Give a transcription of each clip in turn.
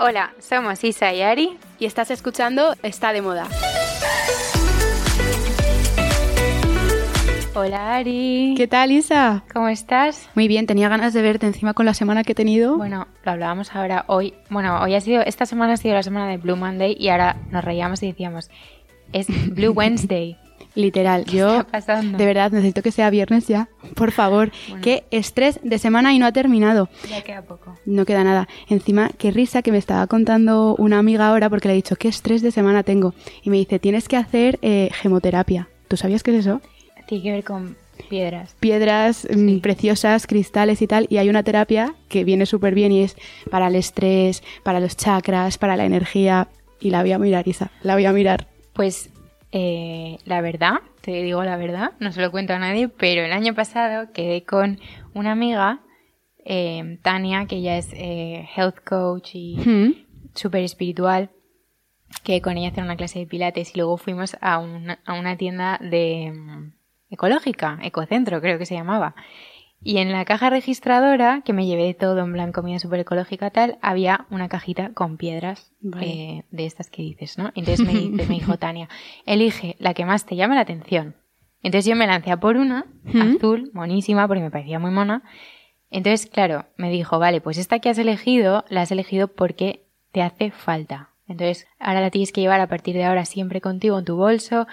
Hola, somos Isa y Ari y estás escuchando Está de Moda. Hola Ari. ¿Qué tal Isa? ¿Cómo estás? Muy bien, tenía ganas de verte encima con la semana que he tenido. Bueno, lo hablábamos ahora hoy. Bueno, hoy ha sido, esta semana ha sido la semana de Blue Monday y ahora nos reíamos y decíamos, es Blue Wednesday. Literal, yo de verdad necesito que sea viernes ya, por favor. Qué estrés de semana y no ha terminado. Ya queda poco. No queda nada. Encima, qué risa que me estaba contando una amiga ahora porque le he dicho qué estrés de semana tengo. Y me dice, tienes que hacer eh, gemoterapia. ¿Tú sabías qué es eso? Tiene que ver con piedras. Piedras mm, preciosas, cristales y tal. Y hay una terapia que viene súper bien y es para el estrés, para los chakras, para la energía. Y la voy a mirar, Isa. La voy a mirar. Pues eh, la verdad, te digo la verdad, no se lo cuento a nadie, pero el año pasado quedé con una amiga, eh, Tania, que ella es eh, health coach y súper espiritual, que con ella hacía una clase de pilates y luego fuimos a una, a una tienda de mm, ecológica, Ecocentro creo que se llamaba. Y en la caja registradora, que me llevé todo en blanco, comida súper ecológica tal, había una cajita con piedras eh, de estas que dices, ¿no? Entonces me, dijo Tania, elige la que más te llame la atención. Entonces yo me lancé a por una, azul, monísima, porque me parecía muy mona. Entonces, claro, me dijo, vale, pues esta que has elegido, la has elegido porque te hace falta. Entonces, ahora la tienes que llevar a partir de ahora siempre contigo en tu bolso.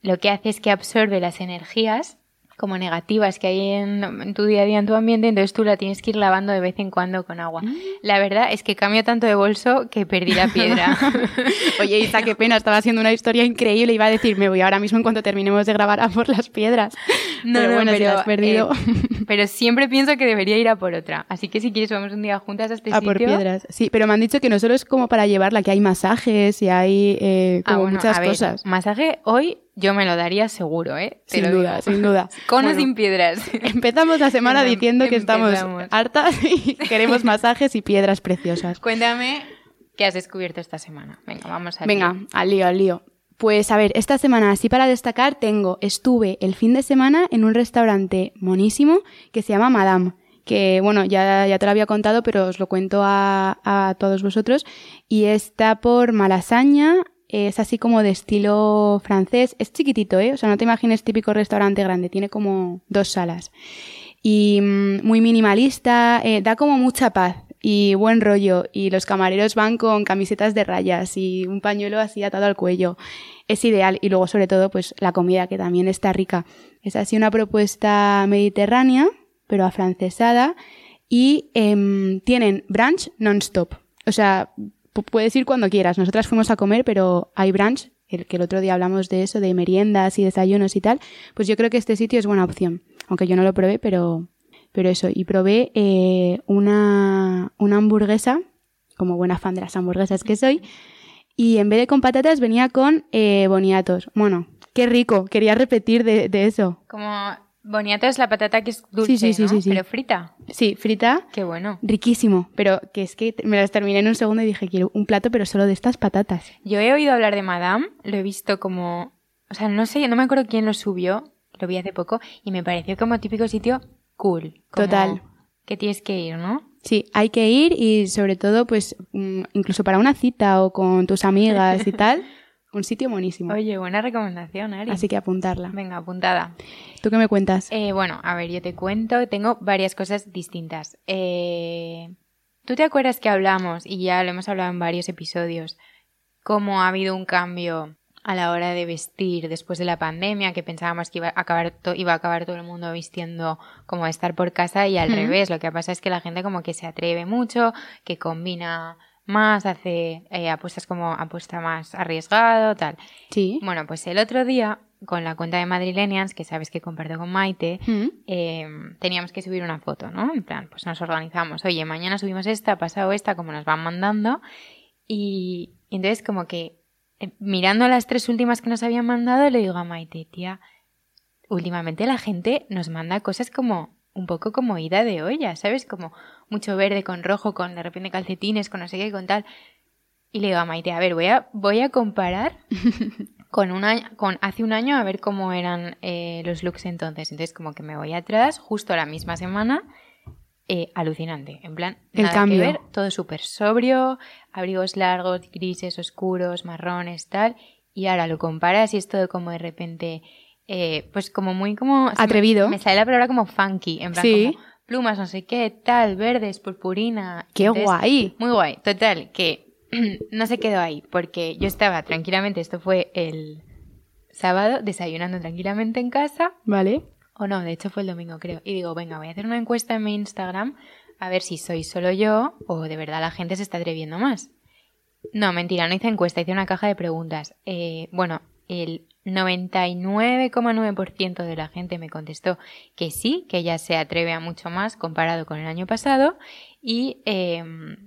Lo que hace es que absorbe las energías como negativas que hay en, tu día a día en tu ambiente, entonces tú la tienes que ir lavando de vez en cuando con agua. Mm. La verdad es que cambio tanto de bolso que perdí la piedra. Oye, Isa, qué pena, estaba haciendo una historia increíble. Iba a decir, me voy ahora mismo en cuanto terminemos de grabar a por las piedras. No, pero bueno, pero, has perdido. Eh, pero siempre pienso que debería ir a por otra. Así que si quieres, vamos un día juntas a este a por piedras, sí. Pero me han dicho que no solo es como para llevarla, que hay masajes y hay eh, como ah, muchas cosas. Masaje hoy yo me lo daría seguro, ¿eh? sin duda, sin duda. Con o sin piedras. Empezamos la semana diciendo que estamos hartas y queremos masajes y piedras preciosas. Cuéntame qué has descubierto esta semana. Venga, vamos a Venga, al lío, al lío. Pues a ver, esta semana, así para destacar, tengo, estuve el fin de semana en un restaurante monísimo que se llama Madame que bueno, ya, ya te lo había contado, pero os lo cuento a, a todos vosotros, y está por Malasaña, es así como de estilo francés. Es chiquitito, ¿eh? O sea, no te imagines típico restaurante grande, tiene como dos salas. Y mm, muy minimalista, eh, da como mucha paz y buen rollo. Y los camareros van con camisetas de rayas y un pañuelo así atado al cuello. Es ideal. Y luego, sobre todo, pues la comida que también está rica. Es así una propuesta mediterránea, pero afrancesada. Y eh, tienen brunch non-stop. O sea, puedes ir cuando quieras. Nosotras fuimos a comer, pero hay brunch, el que el otro día hablamos de eso, de meriendas y desayunos y tal. Pues yo creo que este sitio es buena opción. Aunque yo no lo probé, pero, pero eso. Y probé eh, una, una hamburguesa, como buena fan de las hamburguesas que soy. Y en vez de con patatas venía con eh, boniatos. Bueno, qué rico. Quería repetir de, de eso. Como Boniato es la patata que es dulce, sí, sí, sí, sí, Pero frita. Sí, frita. Qué bueno. Riquísimo. Pero que es que me las terminé en un segundo y dije, quiero un plato, pero solo de estas patatas. Yo he oído hablar de Madame, lo he visto como... O sea, no sé, no me acuerdo quién lo subió, lo vi hace poco, y me pareció como típico sitio cool. Total. Que tienes que ir, ¿no? Sí, hay que ir y sobre todo, pues, mm, incluso para una cita o con tus amigas y tal. Un sitio buenísimo. Oye, buena recomendación, Ari. Así que apuntarla. Venga, apuntada. ¿Tú qué me cuentas? Eh, bueno, a ver, yo te cuento, tengo varias cosas distintas. Eh, ¿Tú te acuerdas que hablamos, y ya lo hemos hablado en varios episodios, cómo ha habido un cambio a la hora de vestir después de la pandemia, que pensábamos que iba a acabar, iba a acabar todo el mundo vistiendo como estar por casa y al revés. Lo que pasa es que la gente como que se atreve mucho, que combina más, hace eh, apuestas como apuesta más arriesgado, tal. Sí. Bueno, pues el otro día, con la cuenta de Madrilenians, que sabes que comparto con Maite, mm. em, teníamos que subir una foto, ¿no? En plan, pues nos organizamos, oye, mañana subimos esta, pasado esta, como nos van mandando. Y, entonces como que mirando las tres últimas que nos habían mandado, le digo a Maite, tía, últimamente la gente nos manda cosas como un poco como ida de olla, ¿sabes? Como mucho verde con rojo, con de repente calcetines, con no sé qué, con tal. Y le digo a Maite, a ver, voy a, voy a comparar con un año, con hace un año a ver cómo eran eh, los looks entonces. Entonces como que me voy atrás, justo la misma semana, eh, alucinante. En plan, El nada cambio. que ver, todo súper sobrio, abrigos largos, grises, oscuros, marrones, tal. Y ahora lo comparas y es todo como de repente, eh, pues como muy como... me- Atrevido. Me, sale la palabra como funky, en plan Sí. como plumas, no sé qué, tal, verdes, purpurina. ¡Qué Entonces, guay! Muy guay. Total, que no se quedó ahí, porque yo estaba tranquilamente, esto fue el sábado, desayunando tranquilamente en casa, ¿Vale? O no, de hecho fue el domingo creo, y digo, venga, voy a hacer una encuesta en mi Instagram a ver si soy solo yo o de verdad la gente se está atreviendo más. No, mentira, no hice encuesta, hice una caja de preguntas. Eh, bueno, el 99,9% de la gente me contestó que sí, que ya se atreve a mucho más comparado con el año pasado y eh,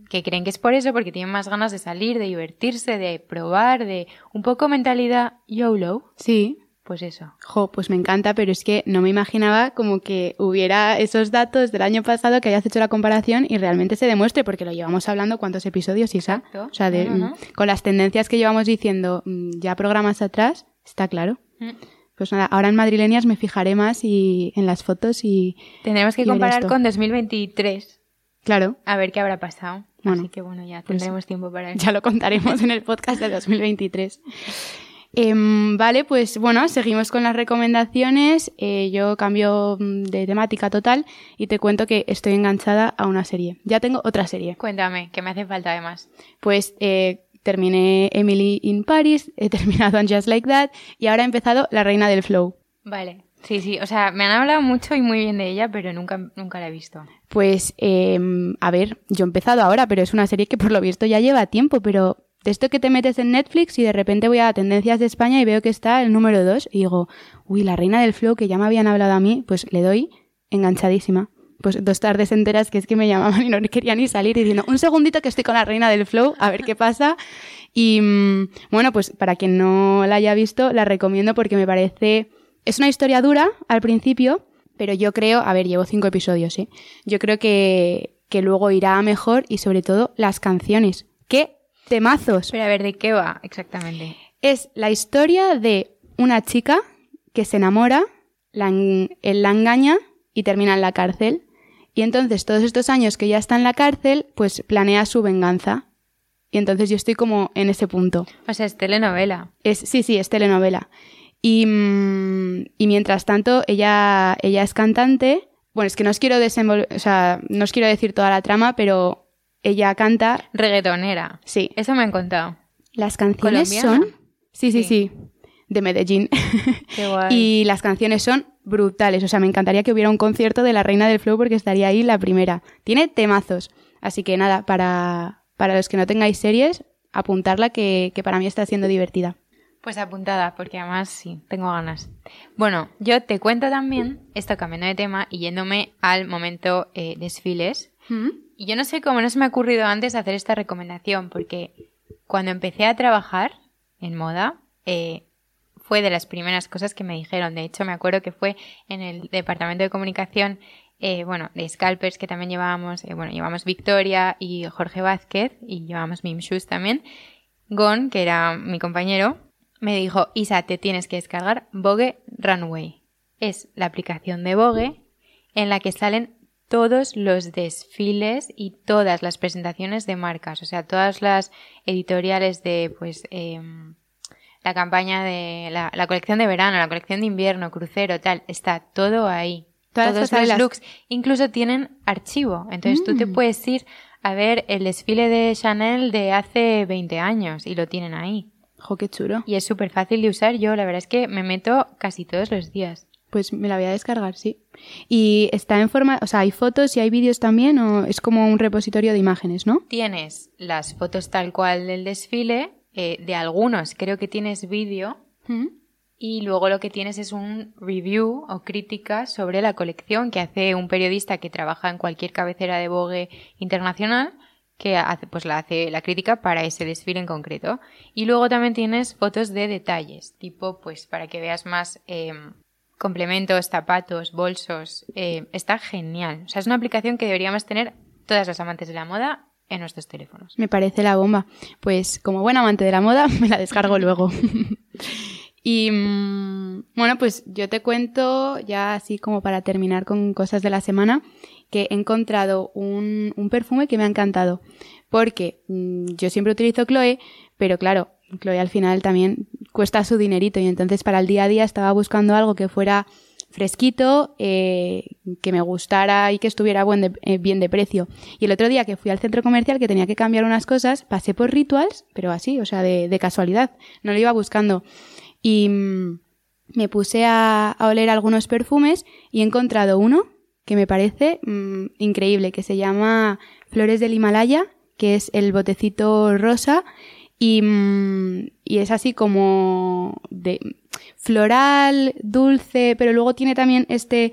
que creen que es por eso, porque tienen más ganas de salir, de divertirse, de probar, de un poco mentalidad YOLO. Sí. Pues eso. Jo, pues me encanta, pero es que no me imaginaba como que hubiera esos datos del año pasado que hayas hecho la comparación y realmente se demuestre, porque lo llevamos hablando cuántos episodios, Isa. Exacto. O sea, de- No, no, no. mm, con las tendencias que llevamos diciendo mm, ya programas atrás, está claro. Mm. Pues nada, ahora en Madrileñas me fijaré más y en las fotos y Tendremos que Y comparar con 2023 claro, a ver qué habrá pasado. Bueno, Así que bueno, ya pues tendremos tiempo para eso. ya lo contaremos en el podcast de 2023. Em, vale, pues bueno, seguimos con las recomendaciones. Eh, yo cambio mm, de temática total y te cuento que estoy enganchada a una serie. Ya tengo otra serie. Cuéntame, que me hace falta además. Pues eh, terminé Emily in Paris, he terminado en Just Like That y ahora he empezado La Reina del Flow. Vale. Sí, sí, o sea, me han hablado mucho y muy bien de ella, pero nunca, nunca la he visto. Pues, em, a ver, yo he empezado ahora, pero es una serie que por lo visto ya lleva tiempo, pero de esto que te metes en Netflix y de repente voy a Tendencias de España y veo que está el número 2 y digo, uy, la reina del flow que ya me habían hablado a mí, pues le doy enganchadísima. Pues dos tardes enteras que es que me llamaban y no quería ni salir diciendo, un segundito que estoy con la reina del flow, a ver qué pasa. Y mm, bueno, pues para quien no la haya visto, la recomiendo porque me parece... Es una historia dura al principio, pero yo creo, a ver, llevo cinco episodios, ¿eh? Yo creo que, que luego irá mejor y sobre todo las canciones. ¡Qué temazos! Pero a ver, ¿de qué va exactamente? Es la historia de una chica que se enamora, la él la engaña y termina en la cárcel. Y entonces todos estos años que ya está en la cárcel, pues planea su venganza. Y entonces yo estoy como en ese punto. O sea, es telenovela. Es, sí, sí, es telenovela. Y, mm, y mientras tanto, ella, ella es cantante. Bueno, es que no os quiero desenvol- o sea, no os quiero decir toda la trama, pero ella canta. Reggaetonera. Sí. Eso me han contado. Las canciones ¿Colombiana? son. Sí, sí, Sí. sí. De Medellín. Qué guay. y las canciones son brutales. O sea, me encantaría que hubiera un concierto de la Reina del Flow porque estaría ahí la primera. Tiene temazos. Así que nada, para, para los que no tengáis series, apuntarla que, que para mí está siendo divertida. Pues apuntada, porque además sí, tengo ganas. Bueno, yo te cuento también, esto cambiando de tema y yéndome al momento eh, desfiles. Y yo no sé cómo no se me ha ocurrido antes hacer esta recomendación, porque cuando empecé a trabajar en moda, eh, fue de las primeras cosas que me dijeron. De hecho, me acuerdo que fue en el departamento de comunicación, eh, bueno, de Scalpers que también llevábamos, eh, bueno, llevamos Victoria y Jorge Vázquez y llevábamos Mim Shoes también. Gon, que era mi compañero, me dijo, Isa, te tienes que descargar Vogue Runway. Es la aplicación de Vogue en la que salen todos los desfiles y todas las presentaciones de marcas, o sea, todas las editoriales de, pues, em, la campaña de la, la colección de verano, la colección de invierno, crucero, tal, está todo ahí. Todas Todos las los pasarelas. looks, incluso tienen archivo. Entonces tú te Mm. puedes ir a ver el desfile de Chanel de hace 20 años y lo tienen ahí. Jo, qué chulo. Y es súper fácil de usar. Yo la verdad es que me meto casi todos los días. Pues me la voy a descargar, sí. Y está en forma, o sea, hay fotos y hay vídeos también, o es como un repositorio de imágenes, ¿no? Tienes las fotos tal cual del desfile, eh, de algunos creo que tienes vídeo y luego lo que tienes es un review o crítica sobre la colección que hace un periodista que trabaja en cualquier cabecera de Vogue internacional que hace, pues la hace la crítica para ese desfile en concreto. Y luego también tienes fotos de detalles, tipo pues para que veas más eh, complementos, zapatos, bolsos. eh, está genial. O sea, es una aplicación que deberíamos tener todas las amantes de la moda en nuestros teléfonos. Me parece la bomba. Pues como buen amante de la moda, me la descargo luego. Y mm, bueno, pues yo te cuento ya así como para terminar con cosas de la semana que he encontrado un, un perfume que me ha encantado. Porque mm, yo siempre utilizo Chloe, pero claro, Chloe al final también cuesta su dinerito y entonces para el día a día estaba buscando algo que fuera fresquito, eh, que me gustara y que estuviera buen de- eh, bien de precio. Y el otro día que fui al centro comercial que tenía que cambiar unas cosas, pasé por Rituals, pero así, o sea, de, de casualidad, no lo iba buscando. Y mm, me puse a, a oler algunos perfumes y he encontrado uno que me parece mm, increíble, que se llama Flores del Himalaya, que es el botecito rosa y, mm, y es así como de floral, dulce, pero luego tiene también este,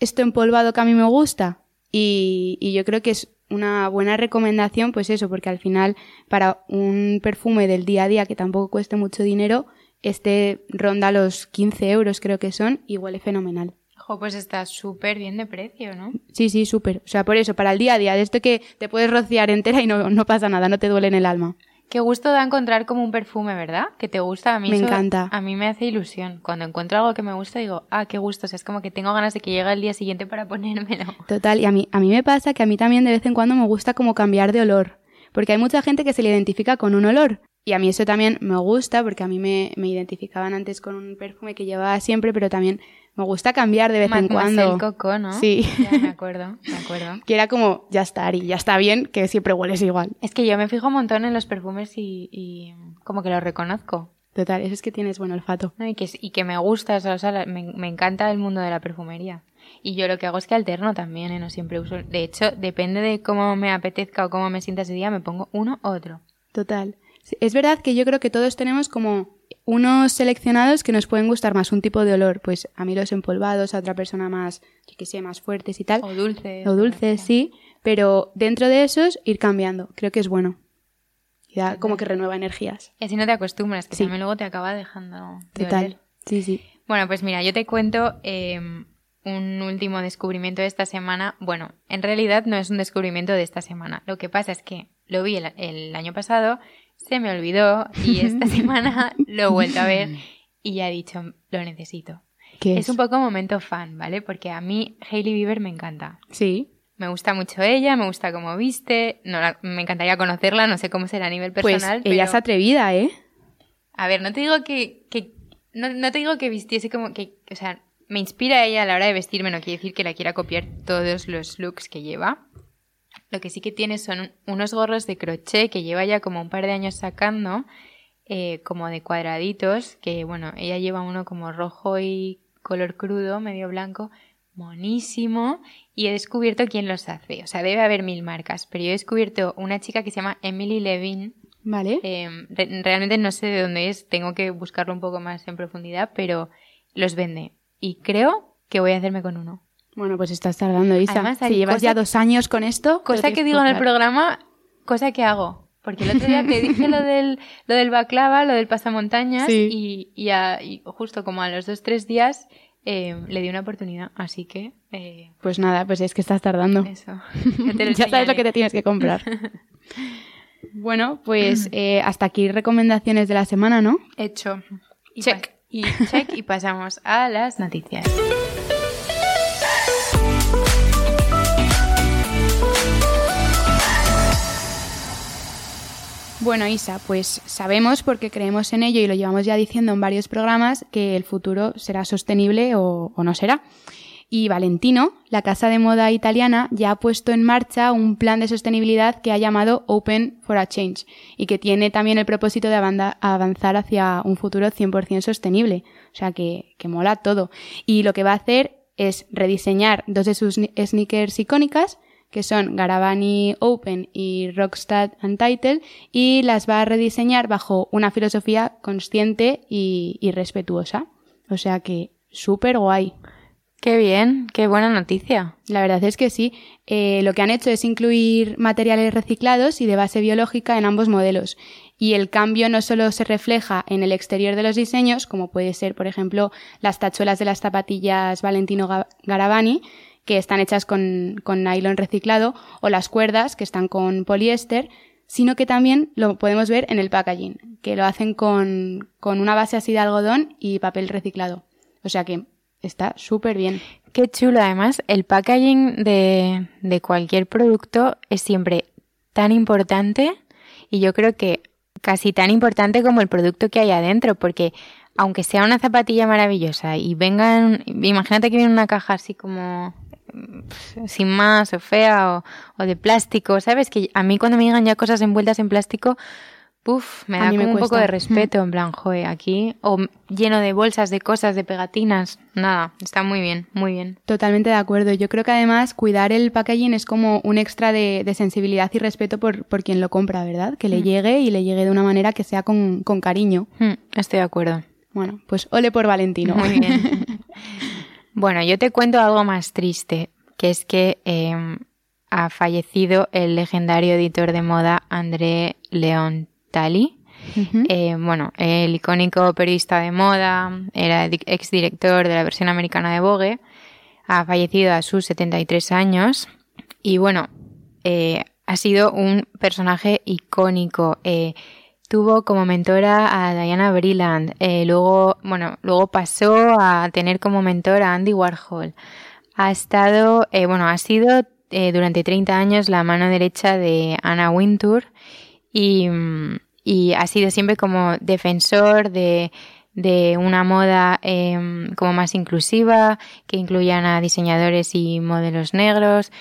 esto empolvado que a mí me gusta. Y, y yo creo que es una buena recomendación, pues eso, porque al final para un perfume del día a día que tampoco cueste mucho dinero, este ronda los 15 euros creo que son y huele fenomenal. Jo, pues está súper bien de precio, ¿no? Sí, sí, súper. O sea, por eso, para el día a día, de esto que te puedes rociar entera y no, no pasa nada, no te duele en el alma. Qué gusto da encontrar como un perfume, ¿verdad? Que te gusta. A mí Me eso- encanta. A mí me hace ilusión. Cuando encuentro algo que me gusta, digo, ah, qué gusto. O sea, es como que tengo ganas de que llegue el día siguiente para ponérmelo. Total, y a mí, a mí me pasa que a mí también de vez en cuando me gusta como cambiar de olor, porque hay mucha gente que se le identifica con un olor. Y a mí eso también me gusta, porque a mí me, me identificaban antes con un perfume que llevaba siempre, pero también me gusta cambiar de vez en cuando. Coco, ¿no? Sí. Ya me acuerdo, me acuerdo. Que era como, ya está, Ari, ya está bien, que siempre hueles igual. Es que yo me fijo un montón en los perfumes y, y como que los reconozco. Total, eso es que tienes buen olfato. ¿no? Y, que, y que me gusta, o sea, me, me encanta el mundo de la perfumería. Y yo lo que hago es que alterno también, ¿eh? no siempre uso. De hecho, depende de cómo me apetezca o cómo me sienta ese día, me pongo uno u otro. Total. Es verdad que yo creo que todos tenemos como unos seleccionados que nos pueden gustar más un tipo de olor. Pues a mí los empolvados, a otra persona más, yo que sé, más fuertes y tal. O dulce. O dulces, sí. Pero dentro de esos, ir cambiando. Creo que es bueno. Y da como que renueva energías. Y así no te acostumbras, que Sí. también luego te acaba dejando de Total. oler. Sí, sí. Bueno, pues mira, yo te cuento eh, un último descubrimiento de esta semana. Bueno, en realidad no es un descubrimiento de esta semana. Lo que pasa es que lo vi el, el año pasado, se me olvidó y esta semana lo he vuelto a ver y ya he dicho, lo necesito. ¿Qué Es un poco momento fan, ¿vale? Porque a mí Hailey Bieber me encanta. Sí. Me gusta mucho ella, me gusta cómo viste, no la- me encantaría conocerla, no sé cómo será a nivel Pues personal. ella es atrevida, ¿eh? a ver, no te digo que, que no, no te digo que vistiese como que, o sea, me inspira ella a la hora de vestirme, no quiere decir que la quiera copiar todos los looks que lleva. Lo que sí que tiene son un- unos gorros de crochet que lleva ya como un par de años sacando, eh, como de cuadraditos, que bueno, ella lleva uno como rojo y color crudo, medio blanco, monísimo, y he descubierto quién los hace. O sea, debe haber mil marcas, pero yo he descubierto una chica que se llama Emily Levin, Vale. eh, re- realmente no sé de dónde es, tengo que buscarlo un poco más en profundidad, pero los vende. Y creo que voy a hacerme con uno. Bueno, pues estás tardando, Isa. Además, si llevas cosa- ya dos años con esto... Cosa que digo en el programa, cosa que hago. Porque el otro día te dije lo del, lo del baklava, lo del pasamontañas, Sí. y, y, a- y justo como a los dos, tres días eh, le di una oportunidad. Así que, eh, Pues nada, pues es que estás tardando. eso. Ya, te lo ya sabes lo que te tienes que comprar. bueno, pues eh, hasta aquí recomendaciones de la semana, ¿no? Hecho. Y Check. Y check y pasamos a las noticias. Bueno, Isa, pues sabemos, porque creemos en ello y lo llevamos ya diciendo en varios programas, que el futuro será sostenible o, no será. Y Valentino, la casa de moda italiana, ya ha puesto en marcha un plan de sostenibilidad que ha llamado Open for a Change y que tiene también el propósito de avanzar hacia un futuro 100% sostenible. O sea, que, que mola todo. Y lo que va a hacer es rediseñar dos de sus sneakers icónicas, que son Garavani Open y Rockstad Untitled, y las va a rediseñar bajo una filosofía consciente y, y respetuosa. O sea que súper guay. Qué bien, qué buena noticia. La verdad es que sí. Eh, lo que han hecho es incluir materiales reciclados y de base biológica en ambos modelos. Y el cambio no solo se refleja en el exterior de los diseños, como puede ser, por ejemplo, las tachuelas de las zapatillas Valentino Ga- Garavani, que están hechas con, con nylon reciclado, o las cuerdas, que están con poliéster, sino que también lo podemos ver en el packaging, que lo hacen con, con una base así de algodón y papel reciclado. O sea que está súper bien. Qué chulo, además, el packaging de, de cualquier producto es siempre tan importante y yo creo que casi tan importante como el producto que hay adentro, porque aunque sea una zapatilla maravillosa y vengan, imagínate que viene una caja así como sin más o fea o, de plástico, ¿sabes? Que a mí cuando me digan ya cosas envueltas en plástico, Uf, me da como un poco de respeto, en plan, joder, aquí, o lleno de bolsas, de cosas, de pegatinas, nada, está muy bien, muy bien. Totalmente de acuerdo. Yo creo que además cuidar el packaging es como un extra de, sensibilidad y respeto por, por, quien lo compra, ¿verdad? Que le mm. llegue y le llegue de una manera que sea con, cariño. Mm, estoy de acuerdo. Bueno, pues ole por Valentino. Muy bien. bueno, yo te cuento algo más triste, que es que em, ha fallecido el legendario editor de moda André León Tali. Eh, bueno, el icónico periodista de moda, era exdirector de la versión americana de Vogue, ha fallecido a sus 73 años y bueno, eh, ha sido un personaje icónico. Eh, tuvo como mentora a Diana Brilland, luego, bueno, luego pasó a tener como mentora a Andy Warhol. Ha estado, bueno, ha sido durante 30 años la mano derecha de Anna Wintour y, ha sido siempre como defensor de, de una moda em, como más inclusiva, que incluyan a diseñadores y modelos negros.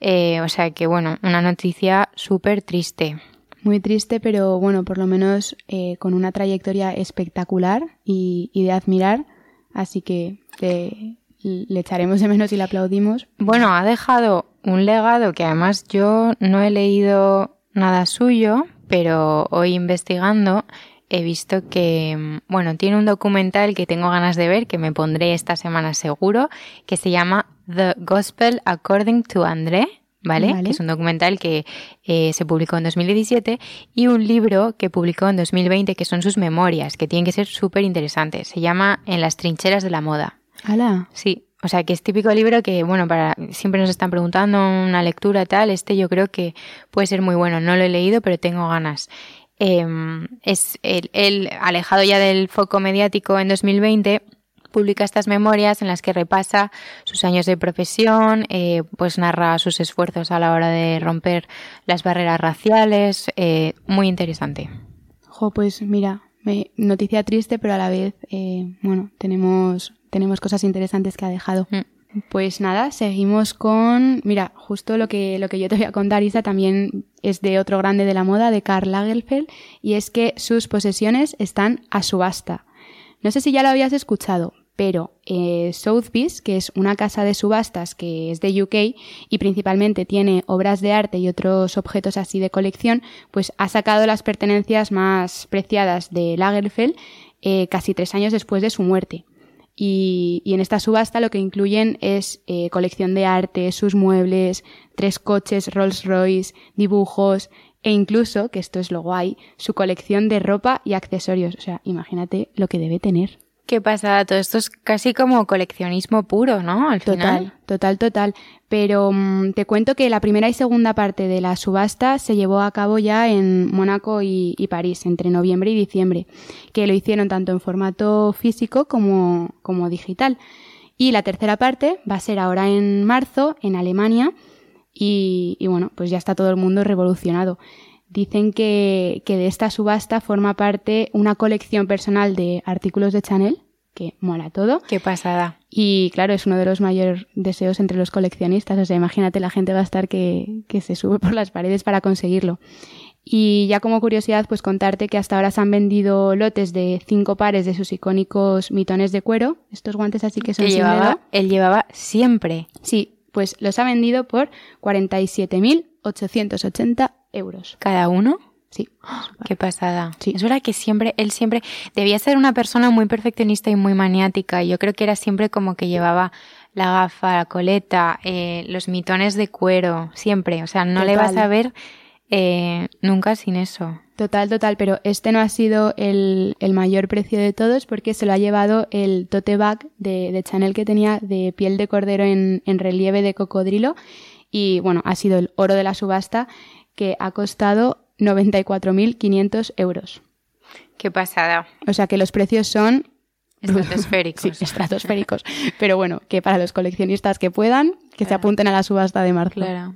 Eh, o sea que, bueno, una noticia súper triste. Muy triste, pero bueno, por lo menos eh, con una trayectoria espectacular y, y de admirar. Así que le echaremos de menos y le aplaudimos. Bueno, ha dejado un legado que además yo no he leído nada suyo, pero hoy investigando he visto que, bueno, tiene un documental que tengo ganas de ver, que me pondré esta semana seguro, que se llama The Gospel According to André, ¿vale? Que es un documental que eh, se publicó en 2017 y un libro que publicó en 2020 que son sus memorias, que tienen que ser súper interesantes. Se llama En las trincheras de la moda. ¡Hala! Sí, o sea, que es típico libro que, bueno, para siempre nos están preguntando una lectura tal. Este yo creo que puede ser muy bueno. No lo he leído, pero tengo ganas. Em, es el, alejado ya del foco mediático en 2020 publica estas memorias en las que repasa sus años de profesión, eh, pues narra sus esfuerzos a la hora de romper las barreras raciales, eh, muy interesante. Jo, pues mira, noticia triste, pero a la vez, eh, bueno, tenemos tenemos cosas interesantes que ha dejado. Mm. Pues nada, seguimos con, mira, justo lo que, lo que yo te voy a contar, Isa, también es de otro grande de la moda, de Karl Lagerfeld, y es que sus posesiones están a subasta. No sé si ya lo habías escuchado, pero eh, Sotheby's, que es una casa de subastas que es de UK y principalmente tiene obras de arte y otros objetos así de colección, pues ha sacado las pertenencias más preciadas de Lagerfeld eh, casi tres años después de su muerte. Y, en esta subasta lo que incluyen es eh, colección de arte, sus muebles, tres coches Rolls Royce, dibujos e incluso, que esto es lo guay, su colección de ropa y accesorios. O sea, imagínate lo que debe tener. ¿Qué pasa? Todo esto es casi como coleccionismo puro, ¿no? Al total, total, total. Pero mm, te cuento que la primera y segunda parte de la subasta se llevó a cabo ya en Mónaco y, París, entre noviembre y diciembre, que lo hicieron tanto en formato físico como, como digital. Y la tercera parte va a ser ahora en marzo, en Alemania, y bueno, pues ya está todo el mundo revolucionado. Dicen que, que de esta subasta forma parte una colección personal de artículos de Chanel, que mola todo. Qué pasada. Y claro, es uno de los mayores deseos entre los coleccionistas. O sea, imagínate, la gente va a estar que, que se sube por las paredes para conseguirlo. Y ya como curiosidad, pues contarte que hasta ahora se han vendido lotes de cinco pares de sus icónicos mitones de cuero, estos guantes así que son que llevaba, Él llevaba siempre. Sí, pues los ha vendido por 47.880 euros. ¿Cada uno? Sí. Qué pasada. Sí. Es verdad que siempre, él siempre debía ser una persona muy perfeccionista y muy maniática. Yo creo que era siempre como que llevaba la gafa, la coleta, eh, los mitones de cuero, siempre. O sea, no le vas a ver eh, nunca sin eso. Total, total, pero este no ha sido el, el, mayor precio de todos porque se lo ha llevado el tote bag de, de Chanel que tenía de piel de cordero en, en relieve de cocodrilo y bueno, ha sido el oro de la subasta que ha costado 94.500 euros. Qué pasada. O sea que los precios son Estratosféricos. sí, estratosféricos. Pero bueno, que para los coleccionistas que puedan, que se apunten a la subasta de marzo. Claro.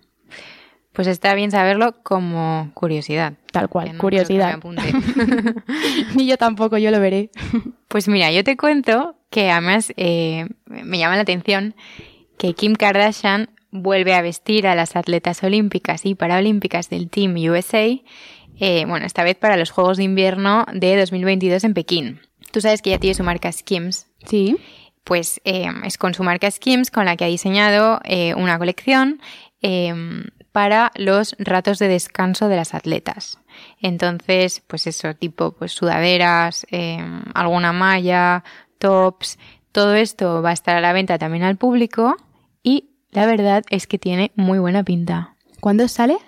Pues está bien saberlo como curiosidad. Tal cual, no curiosidad. Ni yo tampoco, yo lo veré. Pues mira, yo te cuento que además eh, me llama la atención que Kim Kardashian vuelve a vestir a las atletas olímpicas y paralímpicas del Team USA, eh, bueno, esta vez para los Juegos de Invierno de 2022 en Pekín. Tú sabes que ella tiene su marca Skims, Sí. pues eh, es con su marca Skims con la que ha diseñado eh, una colección para los ratos de descanso de las atletas. Entonces, pues eso, tipo pues sudaderas, alguna malla, tops, todo esto va a estar a la venta también al público y la verdad es que tiene muy buena pinta. ¿Cuándo sale?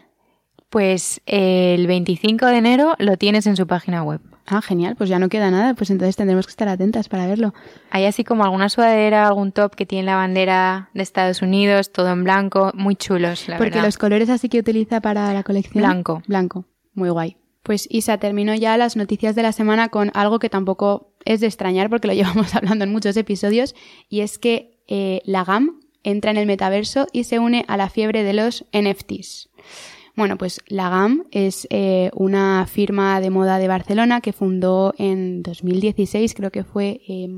Pues eh, el 25 de enero lo tienes en su página web. Ah, genial, pues ya no queda nada, pues entonces tendremos que estar atentas para verlo. Hay así como alguna sudadera, algún top que tiene la bandera de Estados Unidos, todo en blanco, muy chulos, la Porque verdad. los colores así que utiliza para la colección. Blanco. Blanco, muy guay. Pues Isa, terminó ya las noticias de la semana con algo que tampoco es de extrañar porque lo llevamos hablando en muchos episodios y es que eh, la GAM entra en el metaverso y se une a la fiebre de los NFTs. Bueno, pues la GAM es eh, una firma de moda de Barcelona que fundó en 2016, creo que fue eh,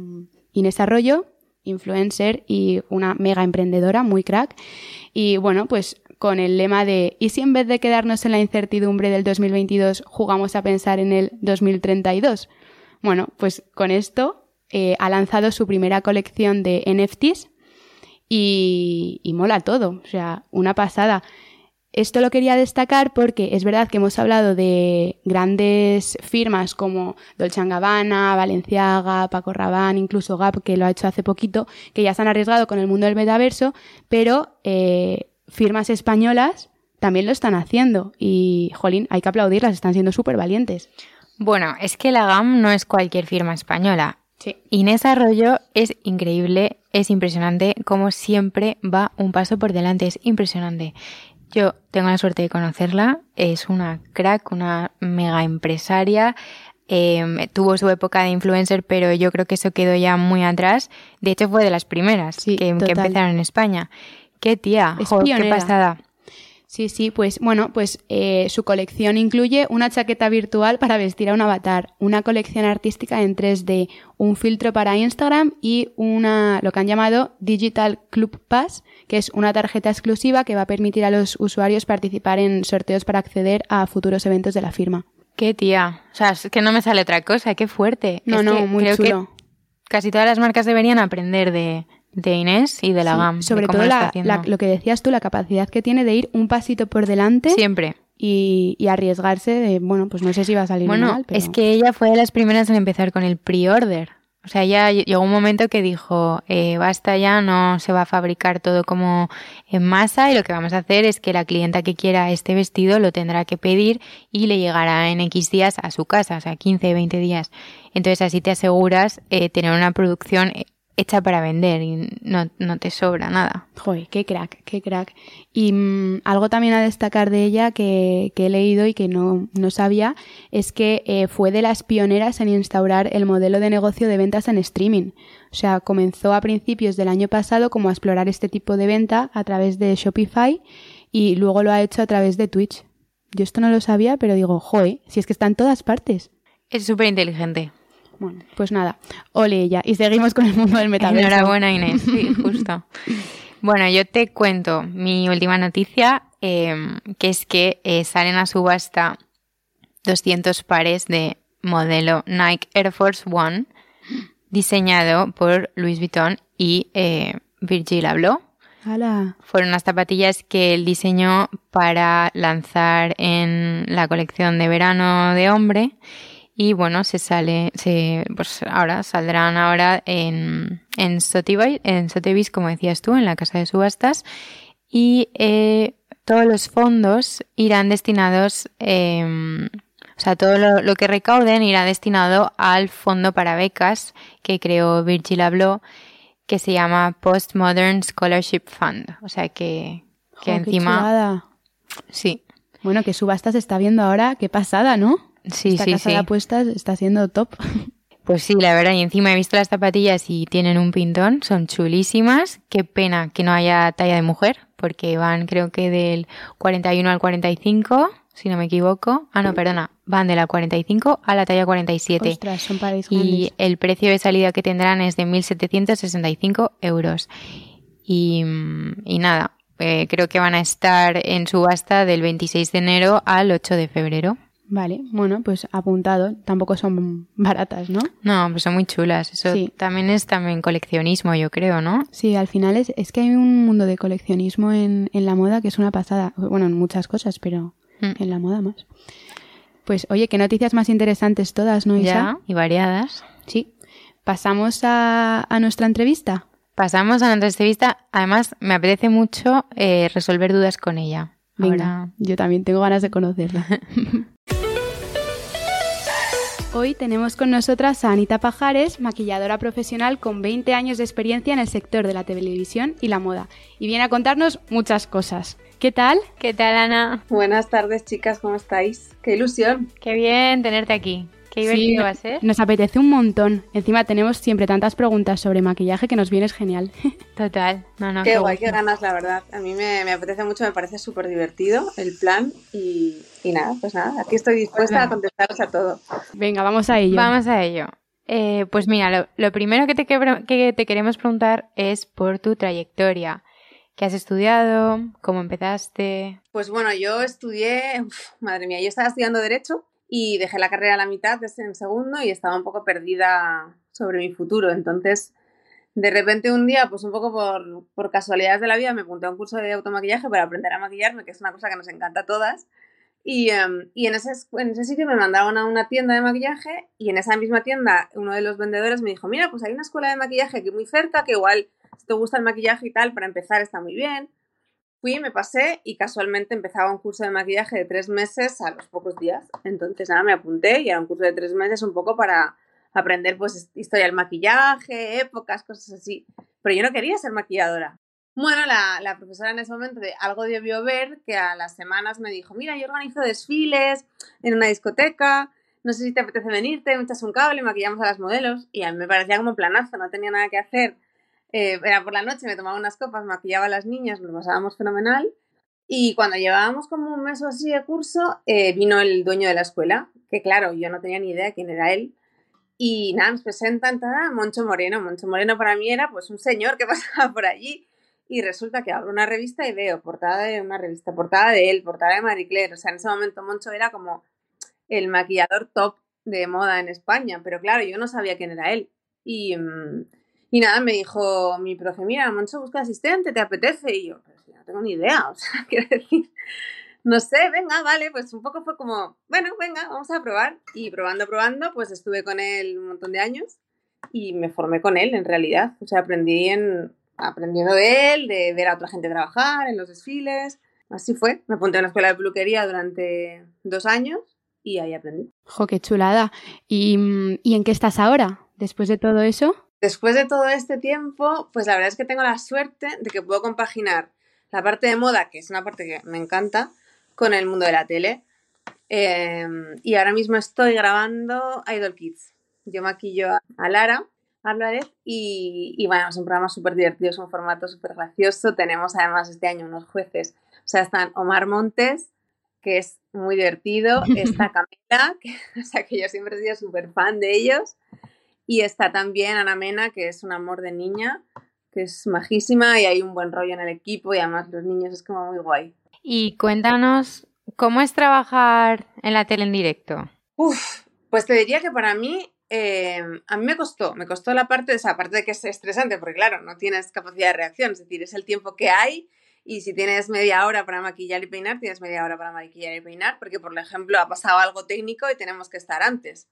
Inés Arroyo, influencer y una mega emprendedora, muy crack. Y bueno, pues con el lema de ¿y si en vez de quedarnos en la incertidumbre del 2022 jugamos a pensar en el 2032? Bueno, pues con esto eh, ha lanzado su primera colección de NFTs y, mola todo, o sea, una pasada. Esto lo quería destacar porque es verdad que hemos hablado de grandes firmas como Dolce Gabbana, Balenciaga, Paco Rabanne, incluso Gap, que lo ha hecho hace poquito, que ya se han arriesgado con el mundo del metaverso, pero eh, firmas españolas también lo están haciendo y, jolín, hay que aplaudirlas, están siendo súper valientes. Bueno, es que la GAM no es cualquier firma española. Sí. Inés Arroyo es increíble, es impresionante, como siempre va un paso por delante, es impresionante. Yo tengo la suerte de conocerla, es una crack, una mega empresaria, eh, tuvo su época de influencer, pero yo creo que eso quedó ya muy atrás. De hecho, fue de las primeras Sí, que, empezaron en España. Qué tía, Es jo, qué pasada. Sí, sí, pues bueno, pues eh, su colección incluye una chaqueta virtual para vestir a un avatar, una colección artística en 3D, un filtro para Instagram y una lo que han llamado Digital Club Pass, que es una tarjeta exclusiva que va a permitir a los usuarios participar en sorteos para acceder a futuros eventos de la firma. Qué tía. O sea, es que no me sale otra cosa, qué fuerte. No, Es no, que muy creo que chulo. casi todas las marcas deberían aprender de, de Inés y de la Sí, GAM. Sobre todo lo está la- haciendo. la- lo que decías tú, la capacidad que tiene de ir un pasito por delante Siempre. y, y arriesgarse de, bueno, pues no sé si va a salir Bueno, mal, pero... es que ella fue de las primeras en empezar con el pre-order. O sea, ya llegó un momento que dijo, eh, basta ya, no se va a fabricar todo como en masa y lo que vamos a hacer es que la clienta que quiera este vestido lo tendrá que pedir y le llegará en X días a su casa, o sea, 15, 20 días. Entonces así te aseguras eh, tener una producción eh, hecha para vender y no, no te sobra nada. Joder, qué crack, qué crack. Y mm, algo también a destacar de ella que, que he leído y que no, no sabía es que eh, fue de las pioneras en instaurar el modelo de negocio de ventas en streaming. O sea, comenzó a principios del año pasado como a explorar este tipo de venta a través de Shopify y luego lo ha hecho a través de Twitch. Yo esto no lo sabía, pero digo, joder, si es que está en todas partes. Es súper inteligente. Bueno, pues nada, ole ella. Y seguimos con el mundo del metaverso. Enhorabuena, Inés. Sí, justo. bueno, yo te cuento mi última noticia, eh, que es que eh, salen a subasta 200 pares de modelo Nike Air Force One, diseñado por Louis Vuitton y eh, Virgil Abloh. ¡Hala! Fueron unas zapatillas que él diseñó para lanzar en la colección de verano de hombre. Y bueno, se sale, se, pues ahora saldrán ahora en, en Sotheby's, en Sotheby's, como decías tú, en la casa de subastas. Y eh, todos los fondos irán destinados, eh, o sea, todo lo, lo que recauden irá destinado al fondo para becas que creó Virgil Abloh que se llama Postmodern Scholarship Fund. O sea que, qué encima, chulada. sí. Bueno, que subasta se está viendo ahora, qué pasada, ¿no? Sí, Esta sí, casa sí. de apuestas está siendo top. Pues sí, la verdad, y encima he visto las zapatillas y tienen un pintón, son chulísimas. Qué pena que no haya talla de mujer, porque van creo que del 41 al 45, si no me equivoco. Ah, no, perdona, van de la 45 a la talla 47. Ostras, son Y el precio de salida que tendrán es de 1.765 euros. Y, y nada, eh, creo que van a estar en subasta del 26 de enero al 8 de febrero. Vale, bueno, pues apuntado. Tampoco son baratas, ¿no? No, pues son muy chulas. Eso Sí. también es también coleccionismo, yo creo, ¿no? Sí, al final es, es que hay un mundo de coleccionismo en, en la moda que es una pasada. Bueno, en muchas cosas, pero Mm. en la moda más. Pues oye, qué noticias más interesantes todas, ¿no, Isa? Ya, y variadas. Sí. Pasamos a, a nuestra entrevista. Pasamos a nuestra entrevista. Además, me apetece mucho eh, resolver dudas con ella. Venga, Ahora, yo también tengo ganas de conocerla. Hoy tenemos con nosotras a Anita Pajares, maquilladora profesional con 20 años de experiencia en el sector de la televisión y la moda, y viene a contarnos muchas cosas. ¿Qué tal? ¿qué tal, Ana? Buenas tardes, chicas, ¿cómo estáis? ¡Qué ilusión! Qué bien tenerte aquí. Qué divertido Sí, va a ser. Nos apetece un montón. Encima tenemos siempre tantas preguntas sobre maquillaje que nos vienes genial. Total. No, no, qué guay, gusto. qué ganas, la verdad. A mí me, me apetece mucho, me parece súper divertido el plan y, y nada, pues nada, aquí estoy dispuesta a contestaros a todo. Venga, vamos a ello. Vamos a ello. Eh, pues mira, lo, lo primero que te, que, que te queremos preguntar es por tu trayectoria. ¿Qué has estudiado? ¿Cómo empezaste? Pues bueno, yo estudié, uf, madre mía, yo estaba estudiando Derecho y dejé la carrera a la mitad desde en segundo y estaba un poco perdida sobre mi futuro. Entonces, de repente un día, pues un poco por, por casualidades de la vida, me apunté a un curso de automaquillaje para aprender a maquillarme, que es una cosa que nos encanta a todas. Y, em, y en, ese, en ese sitio me mandaron a una tienda de maquillaje y en esa misma tienda uno de los vendedores me dijo, mira, pues hay una escuela de maquillaje aquí muy cerca, que igual si te gusta el maquillaje y tal, para empezar está muy bien. Fui, me pasé y casualmente empezaba un curso de maquillaje de tres meses a los pocos días. Entonces nada, me apunté y era un curso de tres meses un poco para aprender pues historia del maquillaje, épocas, cosas así. Pero yo no quería ser maquilladora. Bueno, la, la profesora en ese momento de algo debió ver que a las semanas me dijo, mira, yo organizo desfiles en una discoteca, no sé si te apetece venirte, me echas un cable, maquillamos a las modelos. Y a mí me parecía como planazo, no tenía nada que hacer. Eh, era por la noche, me tomaba unas copas, maquillaba a las niñas, nos pasábamos fenomenal. Y cuando llevábamos como un mes o así de curso, eh, vino el dueño de la escuela, que claro, yo no tenía ni idea de quién era él. Y nada, nos presentan tada, Moncho Moreno. Moncho Moreno para mí era pues un señor que pasaba por allí. Y resulta que abro una revista y veo portada de una revista, portada de él, portada de Marie. O sea, en ese momento Moncho era como el maquillador top de moda en España. Pero claro, yo no sabía quién era él. Y, mm, y nada, me dijo mi profe, mira, Moncho busca asistente, ¿te apetece? Y yo, pues no tengo ni idea, o sea, quiero decir, no sé, venga, vale, pues un poco fue como, bueno, venga, vamos a probar. Y probando, probando, pues estuve con él un montón de años y me formé con él en realidad. O sea, aprendí en, aprendiendo de él, de ver a otra gente trabajar en los desfiles. Así fue. Me apunté a una escuela de peluquería durante dos años y ahí aprendí. Jo, qué chulada. ¿Y, mm, ¿Y en qué estás ahora? Después de todo eso. Después de todo este tiempo, pues la verdad es que tengo la suerte de que puedo compaginar la parte de moda, que es una parte que me encanta, con el mundo de la tele. Eh, y ahora mismo estoy grabando Idol Kids. Yo maquillo a, a Lara Álvarez y, y, bueno, es un programa súper divertido, es un formato súper gracioso. Tenemos además este año unos jueces, o sea, están Omar Montes, que es muy divertido, está Camila, que, o sea, que yo siempre he sido súper fan de ellos, y está también Ana Mena, que es un amor de niña, que es majísima y hay un buen rollo en el equipo y además los niños es como muy guay. Y cuéntanos, ¿cómo es trabajar en la tele en directo? Uf, pues te diría que para mí, eh, a mí me costó, me costó la parte, o sea, aparte de que es estresante, porque claro, no tienes capacidad de reacción, es decir, es el tiempo que hay y si tienes media hora para maquillar y peinar, tienes media hora para maquillar y peinar, porque por ejemplo ha pasado algo técnico y tenemos que estar antes.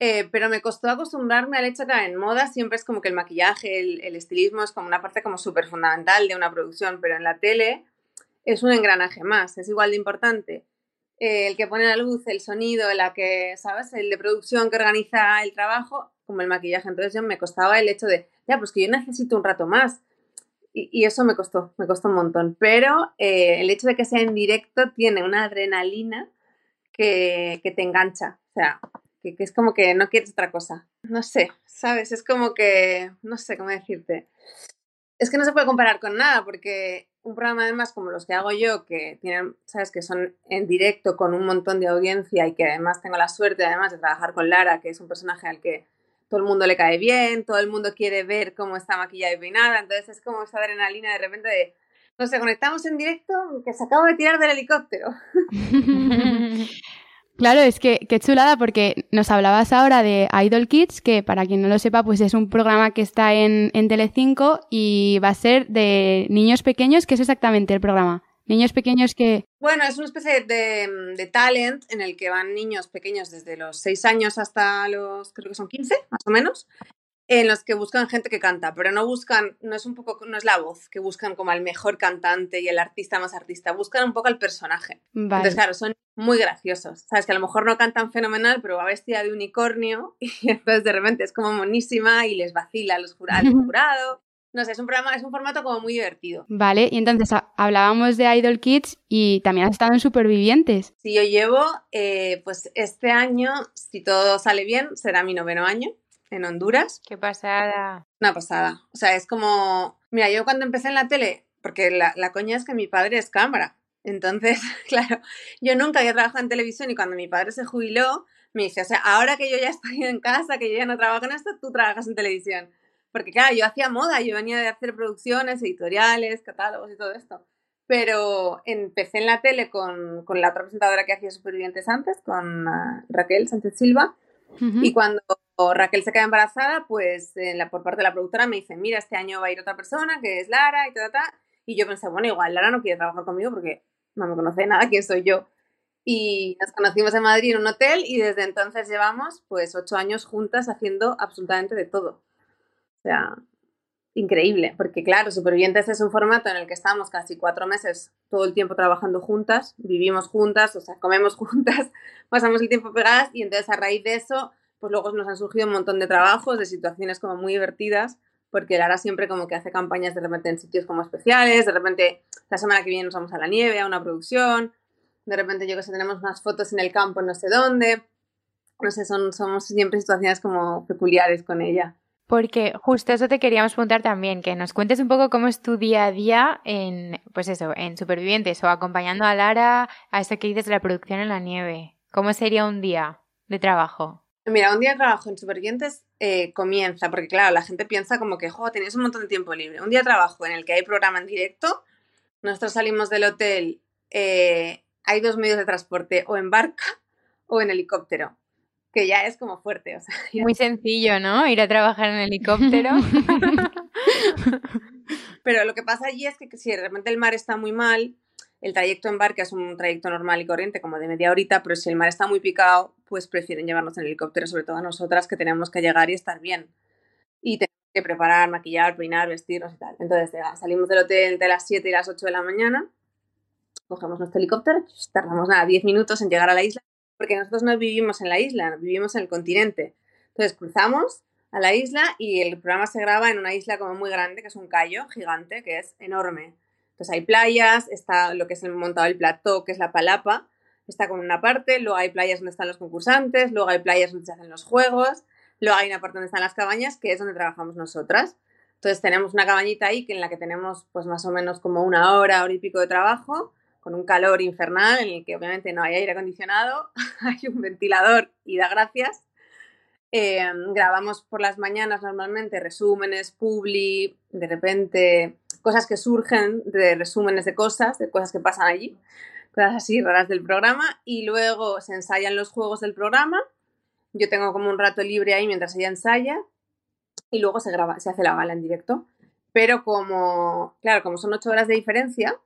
Eh, pero me costó acostumbrarme al hecho que en moda siempre es como que el maquillaje, el, el estilismo es como una parte como súper fundamental de una producción, pero en la tele es un engranaje más, es igual de importante. Eh, el que pone la luz, el sonido, la que, ¿sabes? El de producción que organiza el trabajo, como el maquillaje. Entonces yo me costaba el hecho de, ya, pues que yo necesito un rato más. y, eso me costó, me costó un montón. Pero eh, el hecho de que sea en directo tiene una adrenalina que, que te engancha. O sea, que, que, es como que no quieres otra cosa. No sé, ¿sabes? Es como que, no sé cómo decirte. Es que no se puede comparar con nada, porque un programa además como los que hago yo, que tienen, sabes, que son en directo con un montón de audiencia y que además tengo la suerte además de trabajar con Lara, que es un personaje al que todo el mundo le cae bien, todo el mundo quiere ver cómo está maquillada y peinada, entonces es como esa adrenalina de repente de, no sé, conectamos en directo que se acaba de tirar del helicóptero. Claro, es que qué chulada porque nos hablabas ahora de Idol Kids, que para quien no lo sepa, pues es un programa que está en, Telecinco y va a ser de niños pequeños, ¿qué es exactamente el programa? Niños pequeños que... Bueno, es una especie de, de, talent en el que van niños pequeños desde los 6 años hasta los, creo que son 15, más o menos, en los que buscan gente que canta, pero no buscan, no es un poco, no es la voz, que buscan como al mejor cantante y el artista más artista, buscan un poco al personaje. Entonces, claro, son muy graciosos, sabes que a lo mejor no cantan fenomenal, pero va vestida de unicornio y entonces de repente es como monísima y les vacila al jurado. No sé, es un programa, es un formato como muy divertido. Vale, y entonces hablábamos de Idol Kids y también has estado en Supervivientes. Sí, yo llevo, eh, pues este año, si todo sale bien, será mi noveno año en Honduras. Qué pasada. Una pasada. O sea, es como, mira, yo cuando empecé en la tele, porque la, la coña es que mi padre es cámara. Entonces, claro, yo nunca había trabajado en televisión y cuando mi padre se jubiló, me dice, o sea, ahora que yo ya estoy en casa, que yo ya no trabajo en esto, tú trabajas en televisión. Porque claro, yo hacía moda, yo venía de hacer producciones, editoriales, catálogos y todo esto. Pero empecé en la tele con, con la otra presentadora que hacía Supervivientes antes, con uh, Raquel Sánchez Silva. Y cuando Raquel se queda embarazada, pues en la, por parte de la productora me dice, mira, este año va a ir otra persona, que es Lara y tal, tal. Y yo pensé, bueno, igual Lara no quiere trabajar conmigo porque no me conoce nada quién soy yo. Y nos conocimos en Madrid en un hotel y desde entonces llevamos pues ocho años juntas haciendo absolutamente de todo. O sea, increíble, porque claro, Supervivientes es un formato en el que estamos casi cuatro meses todo el tiempo trabajando juntas, vivimos juntas, o sea, comemos juntas, pasamos el tiempo pegadas y entonces a raíz de eso pues luego nos han surgido un montón de trabajos, de situaciones como muy divertidas, porque Lara siempre como que hace campañas de repente en sitios como especiales, de repente la semana que viene nos vamos a la nieve, a una producción, de repente yo que sé, tenemos unas fotos en el campo no sé dónde, no sé, son, somos siempre situaciones como peculiares con ella. Porque justo eso te queríamos preguntar también, que nos cuentes un poco cómo es tu día a día en, pues eso, en Supervivientes o acompañando a Lara a eso que dices de la producción en la nieve. ¿Cómo sería un día de trabajo? Mira, un día de trabajo en Supervivientes eh, comienza, porque claro, la gente piensa como que, jo, tenéis un montón de tiempo libre. Un día de trabajo en el que hay programa en directo, nosotros salimos del hotel, eh, hay dos medios de transporte, o en barca o en helicóptero, que ya es como fuerte. O sea, Muy sencillo, ¿no? Ir a trabajar en helicóptero. Pero lo que pasa allí es que si de repente el mar está muy mal, el trayecto en barca es un trayecto normal y corriente, como de media horita, pero si el mar está muy picado, pues prefieren llevarnos en helicóptero, sobre todo a nosotras que tenemos que llegar y estar bien. Y tenemos que preparar, maquillar, peinar, vestirnos y tal. Entonces salimos del hotel entre las 7 y las 8 de la mañana, cogemos nuestro helicóptero, tardamos nada, 10 minutos en llegar a la isla, porque nosotros no vivimos en la isla, vivimos en el continente. Entonces cruzamos a la isla y el programa se graba en una isla como muy grande, que es un callo gigante, que es enorme. Entonces hay playas, está lo que es el montado el plató, que es la palapa, está con una parte, luego hay playas donde están los concursantes, luego hay playas donde se hacen los juegos, luego hay una parte donde están las cabañas, que es donde trabajamos nosotras. Entonces tenemos una cabañita ahí en la que tenemos pues más o menos como una hora, hora y pico de trabajo, con un calor infernal en el que obviamente no hay aire acondicionado, hay un ventilador y da gracias. Em, grabamos por las mañanas normalmente resúmenes, publi, de repente cosas que surgen de resúmenes de cosas, de cosas que pasan allí, cosas así raras del programa, y luego se ensayan los juegos del programa. Yo tengo como un rato libre ahí mientras ella ensaya, y luego se graba, se hace la gala en directo. Pero como, claro, como son ocho horas de diferencia,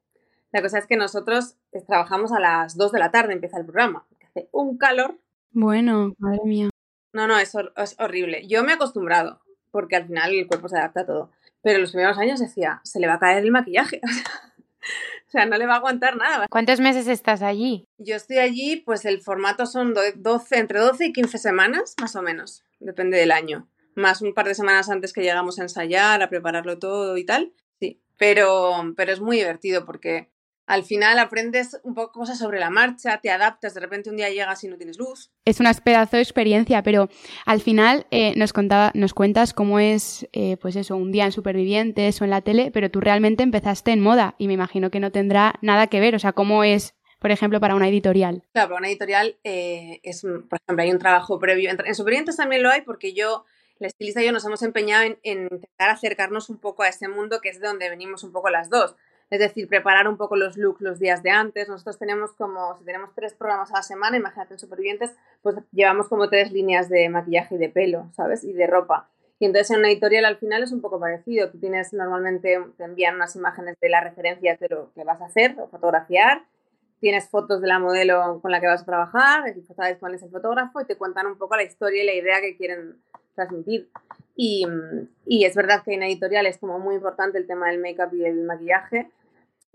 la cosa es que nosotros trabajamos a las dos de la tarde, empieza el programa, hace un calor. Bueno, madre mía. No, no, es, es horrible. Yo me he acostumbrado, porque al final el cuerpo se adapta a todo. Pero los primeros años decía, se le va a caer el maquillaje. o sea, no le va a aguantar nada. ¿Cuántos meses estás allí? Yo estoy allí, pues el formato son 12, entre 12 y 15 semanas, más o menos. Depende del año. Más un par de semanas antes que llegamos a ensayar, a prepararlo todo y tal. Sí, pero, pero es muy divertido porque al final aprendes un poco cosas sobre la marcha, te adaptas, de repente un día llegas y no tienes luz. Es una pedazo de experiencia, pero al final eh, nos, contaba, nos cuentas cómo es, eh, pues eso, un día en Supervivientes o en la tele, pero tú realmente empezaste en moda y me imagino que no tendrá nada que ver, o sea, cómo es por ejemplo, para una editorial? Claro, para una editorial eh, es, por ejemplo, hay un trabajo previo. En, en Supervivientes también lo hay porque yo, la estilista y yo nos hemos empeñado en, en, intentar acercarnos un poco a ese mundo que es de donde venimos un poco las dos. Es decir, preparar un poco los looks los días de antes. Nosotros tenemos como, si tenemos tres programas a la semana, imagínate en Supervivientes, pues llevamos como tres líneas de maquillaje y de pelo, ¿sabes? Y de ropa. Y entonces en una editorial al final es un poco parecido. Tú tienes normalmente, te envían unas imágenes de las referencias de lo que vas a hacer o fotografiar. Tienes fotos de la modelo con la que vas a trabajar, sabes cuál es el fotógrafo y te cuentan un poco la historia y la idea que quieren transmitir. Y, y es verdad que en editorial es como muy importante el tema del make-up y el maquillaje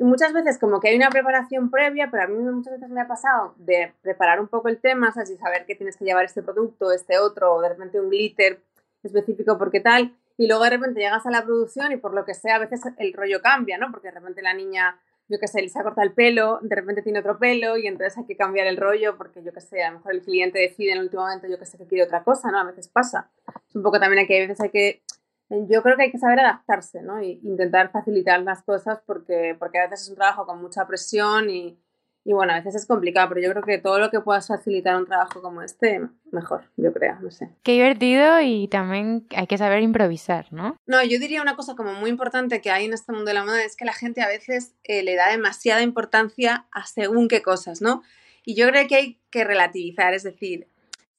muchas veces como que hay una preparación previa, pero a mí muchas veces me ha pasado de preparar un poco el tema, ¿sabes? Y saber que tienes que llevar este producto, este otro, o de repente un glitter específico porque tal, y luego de repente llegas a la producción y por lo que sea a veces el rollo cambia, ¿no? Porque de repente la niña, yo qué sé, se ha cortado el pelo, de repente tiene otro pelo y entonces hay que cambiar el rollo porque yo qué sé, a lo mejor el cliente decide en el último momento, yo qué sé, que quiere otra cosa, ¿no? A veces pasa. Es un poco también que a veces hay que yo creo que hay que saber adaptarse, ¿no? E intentar facilitar las cosas porque, porque a veces es un trabajo con mucha presión y, y, bueno, a veces es complicado, pero yo creo que todo lo que puedas facilitar un trabajo como este, mejor, yo creo, no sé. Qué divertido y también hay que saber improvisar, ¿no? No, yo diría una cosa como muy importante que hay en este mundo de la moda es que la gente a veces eh, le da demasiada importancia a según qué cosas, ¿no? Y yo creo que hay que relativizar, es decir,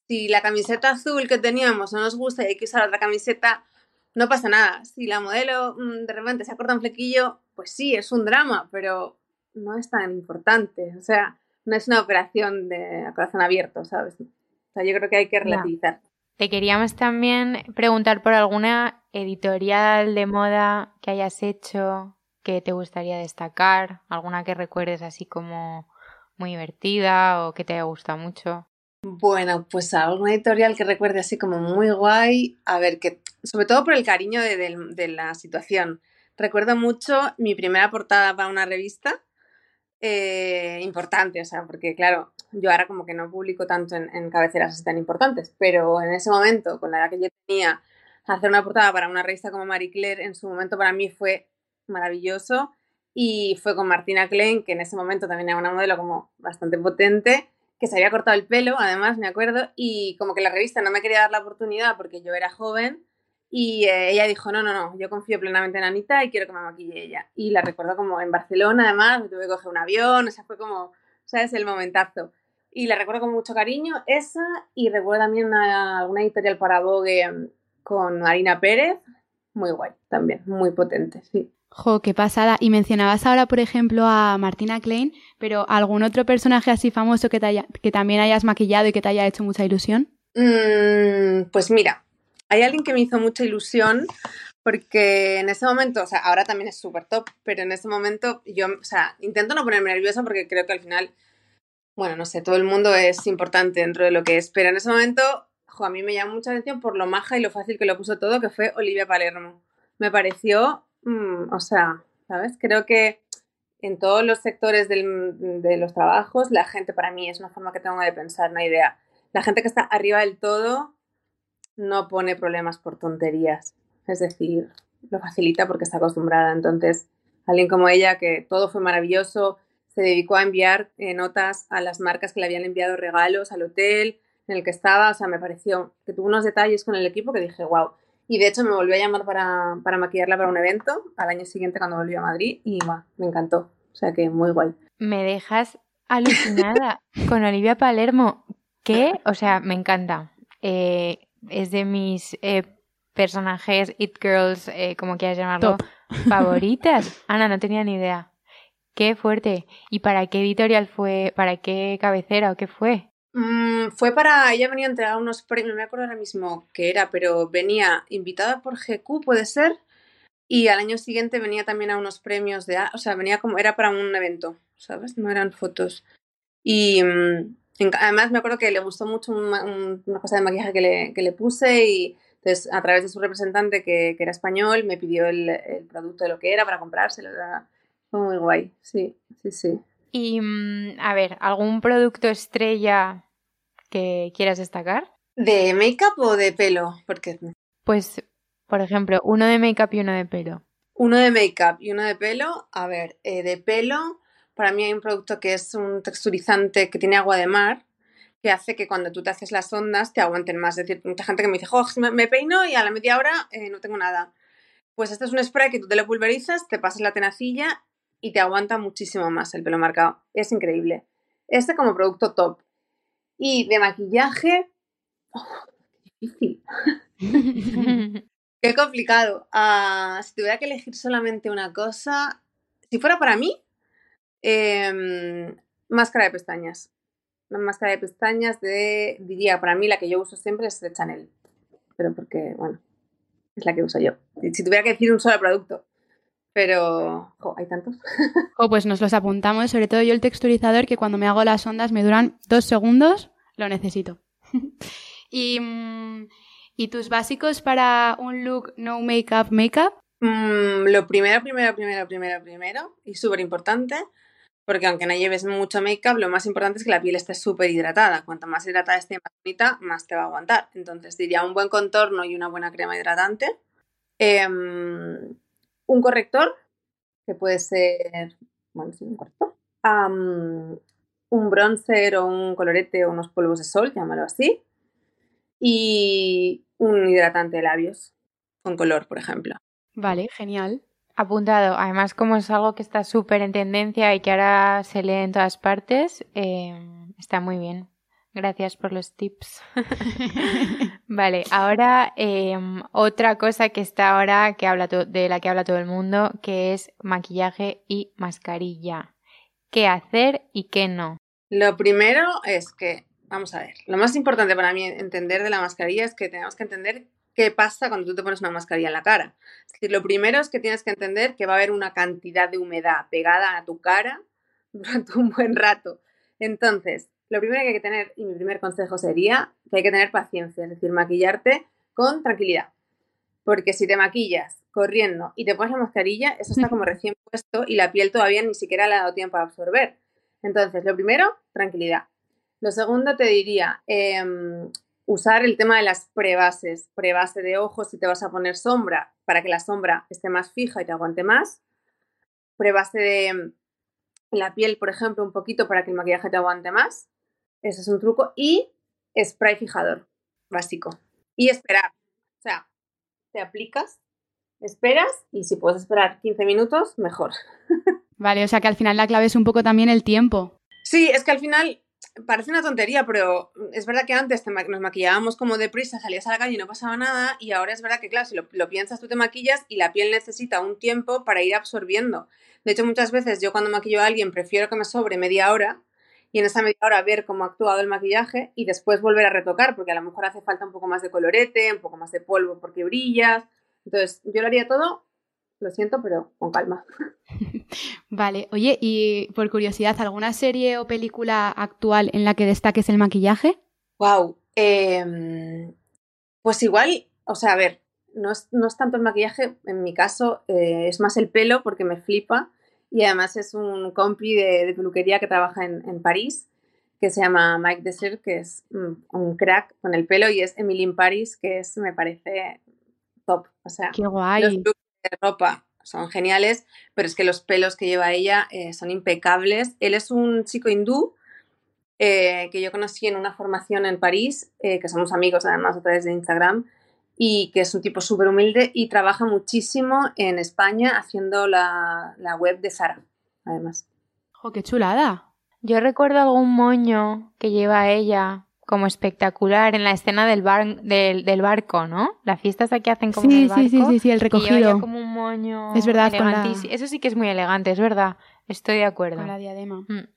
si la camiseta azul que teníamos no nos gusta y hay que usar otra camiseta, no pasa nada. Si la modelo mm, de repente se acorta un flequillo, pues sí, es un drama, pero no es tan importante. O sea, no es una operación de corazón abierto, ¿sabes? O sea, yo creo que hay que relativizar. Te queríamos también preguntar por alguna editorial de moda que hayas hecho que te gustaría destacar, alguna que recuerdes así como muy divertida o que te haya gustado mucho. Bueno, pues alguna editorial que recuerde así como muy guay, a ver, que sobre todo por el cariño de, la situación. Recuerdo mucho mi primera portada para una revista, eh, importante, o sea, porque claro, yo ahora como que no publico tanto en, cabeceras así tan importantes, pero en ese momento, con la edad que yo tenía, hacer una portada para una revista como Marie Claire en su momento para mí fue maravilloso y fue con Martina Klein, que en ese momento también era una modelo como bastante potente que se había cortado el pelo, además, me acuerdo, y como que la revista no me quería dar la oportunidad porque yo era joven, y eh, ella dijo, no, no, no, yo confío plenamente en Anita y quiero que me maquille ella. Y la recuerdo como en Barcelona, además, me tuve que coger un avión, o sea, fue como, ¿sabes? El momentazo. Y la recuerdo con mucho cariño, esa, y recuerdo también una, alguna editorial para Vogue mm, con Marina Pérez, muy guay también, muy potente, sí. Jo, qué pasada. Y mencionabas ahora, por ejemplo, a Martina Klein, pero ¿algún otro personaje así famoso que, te que también hayas maquillado y que te haya hecho mucha ilusión? Mm, pues mira, hay alguien que me hizo mucha ilusión porque en ese momento, o sea, ahora también es súper top, pero en ese momento yo, o sea, intento no ponerme nerviosa porque creo que al final, bueno, no sé, todo el mundo es importante dentro de lo que es, pero en ese momento, jo, a mí me llamó mucha atención por lo maja y lo fácil que lo puso todo, que fue Olivia Palermo. Me pareció Mm, o sea, ¿sabes? Creo que en todos los sectores de los trabajos, la gente para mí es una forma que tengo de pensar, una idea. La gente que está arriba del todo no pone problemas por tonterías. Es decir, lo facilita porque está acostumbrada. Entonces, alguien como ella, que todo fue maravilloso, se dedicó a enviar eh, notas a las marcas que le habían enviado regalos al hotel en el que estaba. O sea, me pareció que tuvo unos detalles con el equipo que dije, wow. Y de hecho me volvió a llamar para, para maquillarla para un evento al año siguiente cuando volvió a Madrid y me encantó. O sea que muy guay. Me dejas alucinada con Olivia Palermo. ¿Qué? O sea, me encanta. Eh, es de mis eh, personajes, It Girls, eh, como quieras llamarlo, favoritas. Ana, no tenía ni idea. Qué fuerte. ¿Y para qué editorial fue? ¿Para qué cabecera o qué fue? Mm, fue para. Ella venía a entregar unos premios, no me acuerdo ahora mismo qué era, pero venía invitada por GQ, puede ser. Y al año siguiente venía también a unos premios de. O sea, venía como. Era para un evento, ¿sabes? No eran fotos. Y mm, además me acuerdo que le gustó mucho una, cosa de maquillaje que le, que le puse y Entonces, a través de su representante, que, que era español, me pidió el, el, producto de lo que era para comprárselo. Fue muy guay, sí, sí, sí. Y, mm, a ver, ¿algún producto estrella que quieras destacar? ¿De make-up o de pelo? Porque... Pues, por ejemplo, uno de make-up y uno de pelo. Uno de make-up y uno de pelo. A ver, eh, de pelo, para mí hay un producto que es un texturizante que tiene agua de mar, que hace que cuando tú te haces las ondas te aguanten más. Es decir, mucha gente que me dice, oh, me peino y a la media hora eh, no tengo nada. Pues este es un spray que tú te lo pulverizas, te pasas la tenacilla y te aguanta muchísimo más el pelo marcado. Es increíble. Este como producto top. Y de maquillaje, oh, difícil. Qué complicado. Uh, si tuviera que elegir solamente una cosa, si fuera para mí, eh, máscara de pestañas. Una máscara de pestañas de, diría, para mí la que yo uso siempre es de Chanel. Pero porque, bueno, es la que uso yo. Si tuviera que decir un solo producto. Pero, jo, hay tantos. oh, pues nos los apuntamos, sobre todo yo el texturizador, que cuando me hago las ondas me duran dos segundos, lo necesito. y... Mmm ¿Y tus básicos para un look no make-up, make-up? Mm, lo primero, primero, primero, primero, primero, y súper importante, porque aunque no lleves mucho make-up, lo más importante es que la piel esté súper hidratada. Cuanto más hidratada esté, más bonita, más te va a aguantar. Entonces diría un buen contorno y una buena crema hidratante. Eh, un corrector, que puede ser, bueno, sí, un corrector. Un bronzer o un colorete o unos polvos de sol, llámalo así. Y un hidratante de labios con color, por ejemplo. Vale, genial. Apuntado. Además, como es algo que está súper en tendencia y que ahora se lee en todas partes, eh, está muy bien. Gracias por los tips. vale, ahora eh, otra cosa que está ahora que habla de la que habla todo el mundo, que es maquillaje y mascarilla. ¿Qué hacer y qué no? Lo primero es que vamos a ver, lo más importante para mí entender de la mascarilla es que tenemos que entender qué pasa cuando tú te pones una mascarilla en la cara. Es decir, lo primero es que tienes que entender que va a haber una cantidad de humedad pegada a tu cara durante un buen rato. Entonces, lo primero que hay que tener, y mi primer consejo sería que hay que tener paciencia, es decir, maquillarte con tranquilidad. Porque si te maquillas corriendo y te pones la mascarilla, eso está como recién puesto y la piel todavía ni siquiera le ha dado tiempo a absorber. Entonces, lo primero, tranquilidad. Lo segundo te diría, em, usar el tema de las prebases, prebase de ojos si te vas a poner sombra para que la sombra esté más fija y te aguante más. Prebase de la piel, por ejemplo, un poquito para que el maquillaje te aguante más. Ese es un truco. Y spray fijador, básico. Y esperar. O sea, te aplicas, esperas y si puedes esperar 15 minutos, mejor. Vale, o sea que al final la clave es un poco también el tiempo. Sí, es que al final parece una tontería, pero es verdad que antes nos maquillábamos como deprisa, salías a la calle y no pasaba nada, y ahora es verdad que, claro, si lo, piensas, tú te maquillas y la piel necesita un tiempo para ir absorbiendo. De hecho, muchas veces yo cuando maquillo a alguien prefiero que me sobre media hora y en esa media hora ver cómo ha actuado el maquillaje y después volver a retocar, porque a lo mejor hace falta un poco más de colorete, un poco más de polvo porque brillas. Entonces, yo lo haría todo lo siento, pero con calma. Vale, oye, y por curiosidad, ¿alguna serie o película actual en la que destaques el maquillaje? Wow, em, pues igual, o sea, a ver, no es, no es tanto el maquillaje, en mi caso eh, es más el pelo porque me flipa y además es un compi de, peluquería que trabaja en, París que se llama Mike Desert, que es mm, un crack con el pelo y es Emily in Paris, que es, me parece top. O sea, Qué guay de ropa son geniales, pero es que los pelos que lleva ella eh, son impecables. Él es un chico hindú eh, que yo conocí en una formación en París, eh, que somos amigos además a través de Instagram, y que es un tipo súper humilde y trabaja muchísimo en España haciendo la, la web de Sara, además. ¡Jo, qué chulada! Yo recuerdo algún moño que lleva ella como espectacular en la escena del, bar, del, del barco, ¿no? Las fiestas aquí hacen como sí, el barco. Sí, sí, sí, sí, el recogido. como un moño es verdad, Eso sí que es muy elegante, es verdad. Estoy de acuerdo. Con la diadema. Mm.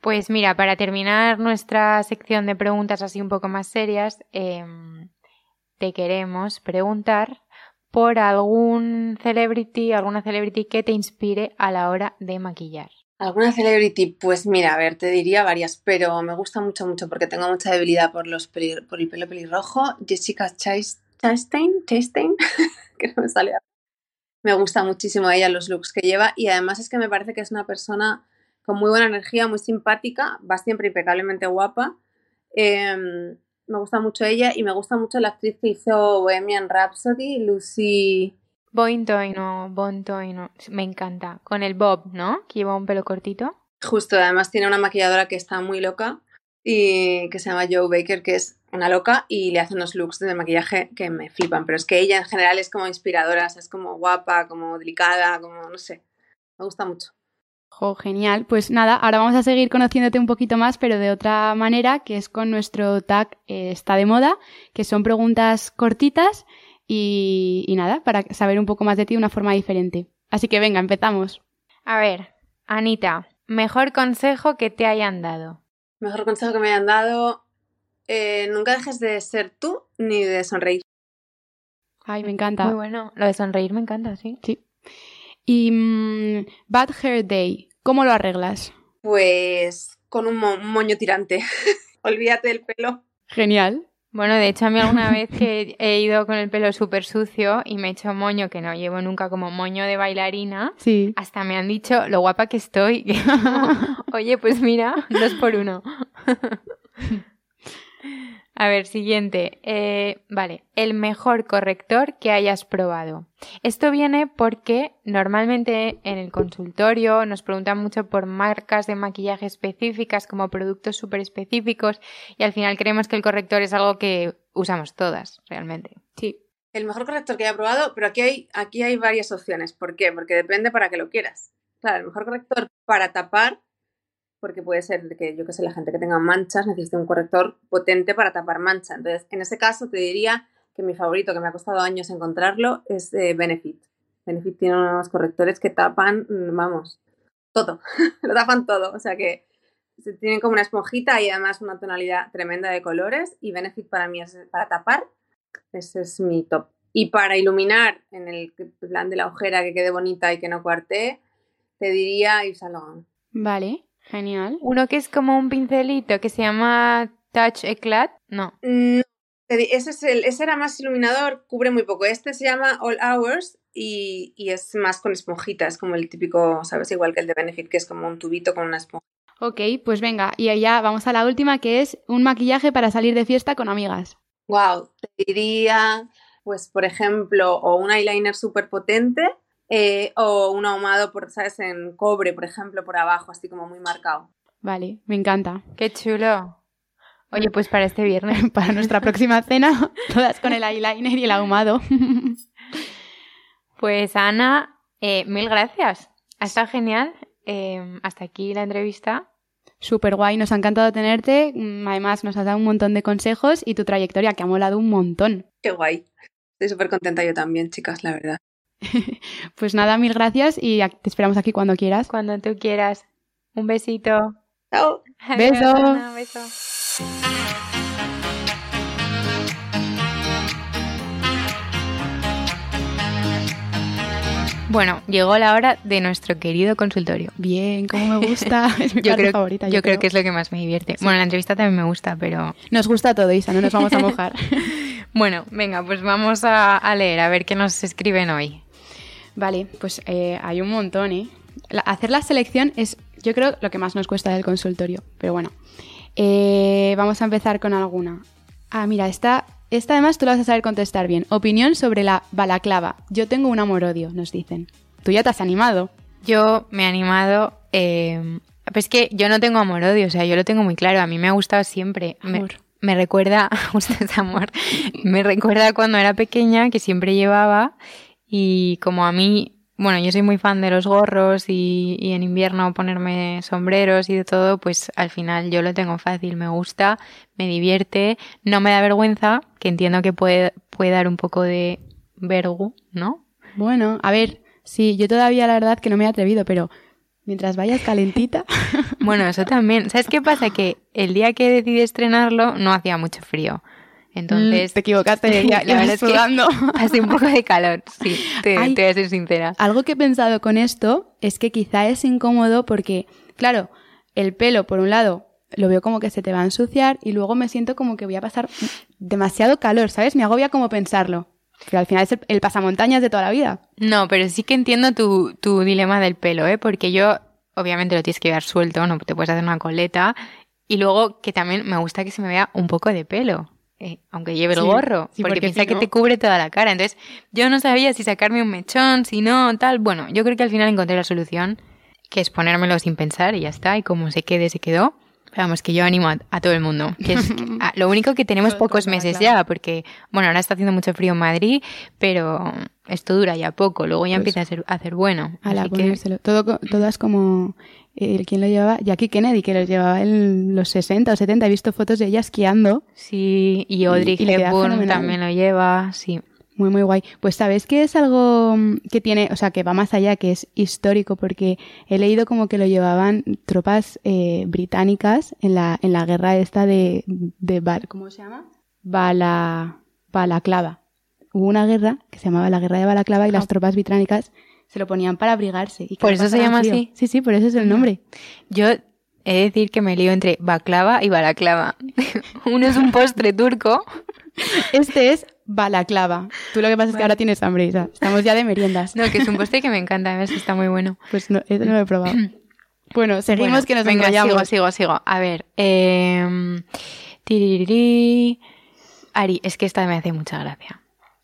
Pues mira, para terminar nuestra sección de preguntas así un poco más serias, em, te queremos preguntar por algún celebrity, alguna celebrity que te inspire a la hora de maquillar. ¿Alguna celebrity? Pues mira, a ver, te diría varias, pero me gusta mucho, mucho porque tengo mucha debilidad por, los el pelo pelirrojo. Jessica Chastain, Chastain, que no me sale. Me gusta muchísimo ella los looks que lleva y además es que me parece que es una persona con muy buena energía, muy simpática, va siempre impecablemente guapa. Em, me gusta mucho ella y me gusta mucho la actriz que hizo Bohemian Rhapsody, Lucy. Bointoy, no, Bontoy, no. Me encanta. Con el Bob, ¿no? Que lleva un pelo cortito. Justo, además tiene una maquilladora que está muy loca y que se llama Joe Baker, que es una loca y le hace unos looks de maquillaje que me flipan. Pero es que ella en general es como inspiradora, es como guapa, como delicada, como no sé. Me gusta mucho. Genial. Pues nada, ahora vamos a seguir conociéndote un poquito más, pero de otra manera, que es con nuestro tag eh, Está de moda, que son preguntas cortitas y, y nada, para saber un poco más de ti de una forma diferente. Así que venga, empezamos. A ver, Anita, mejor consejo que te hayan dado. Mejor consejo que me hayan dado, eh, nunca dejes de ser tú ni de sonreír. Ay, me encanta. Muy bueno. Lo de sonreír me encanta, sí. Sí. Y mm, Bad Hair Day, ¿cómo lo arreglas? Pues con un, mo- un moño tirante. Olvídate del pelo. Genial. Bueno, de hecho, a mí alguna vez que he ido con el pelo súper sucio y me he hecho moño, que no llevo nunca como moño de bailarina, Sí. hasta me han dicho lo guapa que estoy. Oye, pues mira, dos por uno. A ver, siguiente. Eh, vale, el mejor corrector que hayas probado. Esto viene porque normalmente en el consultorio nos preguntan mucho por marcas de maquillaje específicas como productos súper específicos y al final creemos que el corrector es algo que usamos todas, realmente. Sí. El mejor corrector que haya probado, pero aquí hay, aquí hay varias opciones. ¿Por qué? Porque depende para que lo quieras. Claro, el mejor corrector para tapar, porque puede ser que yo que sé, la gente que tenga manchas necesite un corrector potente para tapar mancha. Entonces, en ese caso te diría que mi favorito, que me ha costado años encontrarlo, es eh, Benefit. Benefit tiene unos correctores que tapan, mm, vamos, todo. lo tapan todo. O sea que tienen como una esponjita y además una tonalidad tremenda de colores. Y Benefit para mí es para tapar. Ese es mi top. Y para iluminar en el plan de la ojera que quede bonita y que no cuartee, te diría Yves Saint. Vale, genial. Uno que es como un pincelito que se llama Touch Eclat. No. Ese, es el, ese era más iluminador, cubre muy poco. Este se llama All Hours y, y es más con esponjita. Es como el típico, ¿sabes? Igual que el de Benefit, que es como un tubito con una esponja. Ok, pues venga, y ya vamos a la última que es un maquillaje para salir de fiesta con amigas. Wow, te diría, pues, por ejemplo, o un eyeliner súper potente eh, o un ahumado, por, ¿sabes? En cobre, por ejemplo, por abajo, así como muy marcado. Vale, me encanta. Qué chulo. Oye, pues para este viernes. Para nuestra próxima cena, todas con el eyeliner y el ahumado. Pues Ana, eh, mil gracias. Ha estado genial. Eh, hasta aquí la entrevista. Súper guay, nos ha encantado tenerte. Mm, Además, nos has dado un montón de consejos y tu trayectoria que ha molado un montón. Qué guay. Estoy súper contenta yo también, chicas, la verdad. Pues nada, mil gracias y te esperamos aquí cuando quieras. Cuando tú quieras. Un besito. Chao. Beso. Adiós, beso. Bueno, llegó la hora de nuestro querido consultorio. Bien, como me gusta. Es mi Yo parte creo, favorita. yo creo que es lo que más me divierte. Bueno, la entrevista también me gusta, pero Nos gusta todo, Isa, no nos vamos a mojar. bueno, venga, pues vamos a, a leer a ver qué nos escriben hoy. Vale, pues eh, hay un montón, ¿eh? La- hacer la selección es, yo creo, lo que más nos cuesta del consultorio. Pero bueno, Eh, vamos a empezar con alguna. Ah, mira, esta, esta además tú la vas a saber contestar bien. Opinión sobre la balaclava. Yo tengo un amor-odio, nos dicen. Tú ya te has animado. Yo me he animado. Eh, pues que yo no tengo amor-odio, o sea, yo lo tengo muy claro. A mí me ha gustado siempre. Me- Amor. Me, recuerda, justo es amor, me recuerda cuando era pequeña que siempre llevaba y como a mí, bueno, yo soy muy fan de los gorros y, y en invierno ponerme sombreros y de todo, pues al final yo lo tengo fácil, me gusta, me divierte, no me da vergüenza, que entiendo que puede, puede dar un poco de vergu, ¿no? Bueno, a ver, sí, yo todavía la verdad que no me he atrevido, pero mientras vayas calentita. Bueno, eso también. ¿Sabes qué pasa? Que el día que decidí estrenarlo no hacía mucho frío. Entonces, Mm, te equivocaste, ya, es que sudando. hace un poco de calor, sí, te, Ay. te voy a ser sincera. Algo que he pensado con esto es que quizá es incómodo porque, claro, el pelo, por un lado, lo veo como que se te va a ensuciar y luego me siento como que voy a pasar demasiado calor, ¿sabes? Me agobia como pensarlo. Que al final es el, el pasamontañas de toda la vida. No, pero sí que entiendo tu, tu dilema del pelo, ¿eh? Porque yo, obviamente, lo tienes que llevar suelto, no te puedes hacer una coleta. Y luego que también me gusta que se me vea un poco de pelo. Eh, aunque lleve el Sí, gorro, sí, porque, porque piensa si que no- te cubre toda la cara. Entonces, yo no sabía si sacarme un mechón, si no, tal. Bueno, yo creo que al final encontré la solución, que es ponérmelo sin pensar y ya está. Y como se quede, se quedó. Vamos, que yo animo a, a todo el mundo. Que es que- a- lo único que tenemos Todo pocos meses ya, porque, bueno, ahora está haciendo mucho frío en Madrid, pero esto dura ya poco. Luego ya Pues, empieza a, ser, a hacer bueno. A la que. Todo, co- todas como... Eh, ¿Quién lo llevaba? Jackie Kennedy, que lo llevaba en los 60 o 70. He visto fotos de ella esquiando. sí, y Audrey Y Hepburn también lo lleva, sí. Muy, muy guay. Pues sabes que es algo mm, que tiene, o sea, que va más allá, que es histórico, porque he leído como que lo llevaban tropas eh, británicas en la, en la guerra esta de, de Bal- ¿cómo se llama? Bala, Balaclava. Hubo una guerra que se llamaba la guerra de Balaclava y las tropas británicas se lo ponían para abrigarse. Y ¿Por eso se llama frío. así? Sí, sí, por eso es el nombre. Yo he de decir que me lío entre baklava y balaclava. Uno es un postre turco. Este es Balaclava. Tú lo que pasa es que ahora tienes hambre, Isa. Estamos ya de meriendas. No, que es un postre que me encanta, además que está muy bueno. Pues no, no lo he probado. Bueno, seguimos Bueno, que nos venga, enrollamos. sigo, sigo, sigo. A ver, eh, tiririrí. Ari, es que esta me hace mucha gracia.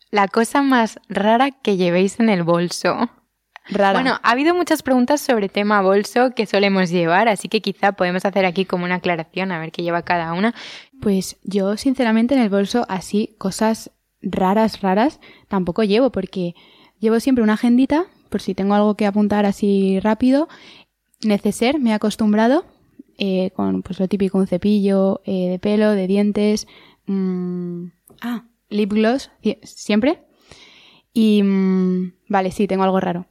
La cosa más rara que llevéis en el bolso. Rara. Bueno, ha habido muchas preguntas sobre tema bolso que solemos llevar, así que quizá podemos hacer aquí como una aclaración a ver qué lleva cada una. Pues yo, sinceramente, en el bolso así, cosas raras, raras, tampoco llevo, porque llevo siempre una agendita, por si tengo algo que apuntar así rápido. Neceser, me he acostumbrado, eh, con pues lo típico, un cepillo eh, de pelo, de dientes, mm, ah, lip gloss, sie- siempre. Y, mm, vale, sí, tengo algo raro.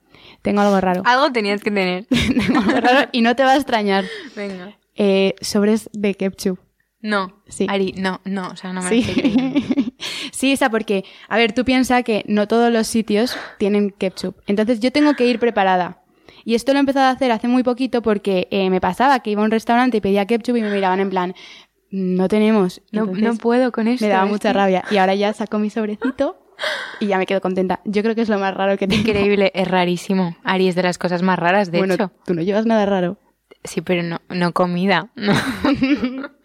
Tengo algo raro. Algo tenías que tener. Tengo algo raro y no te va a extrañar. Venga. Eh, sobres de ketchup. No, Sí. Ari, no, no, o sea, no me Sí. sí, Isa, porque, a ver, tú piensas que no todos los sitios tienen ketchup. Entonces yo tengo que ir preparada. Y esto lo he empezado a hacer hace muy poquito porque eh, me pasaba que iba a un restaurante y pedía ketchup y me miraban en plan, no tenemos. No, Entonces, no puedo con esto. Me daba mucha rabia. Y ahora ya saco mi sobrecito y ya me quedo contenta. Yo creo que es lo más raro que tengo. Increíble, es rarísimo. Ari es de las cosas más raras, de bueno, hecho. tú no llevas nada raro. Sí, pero no, no comida. No.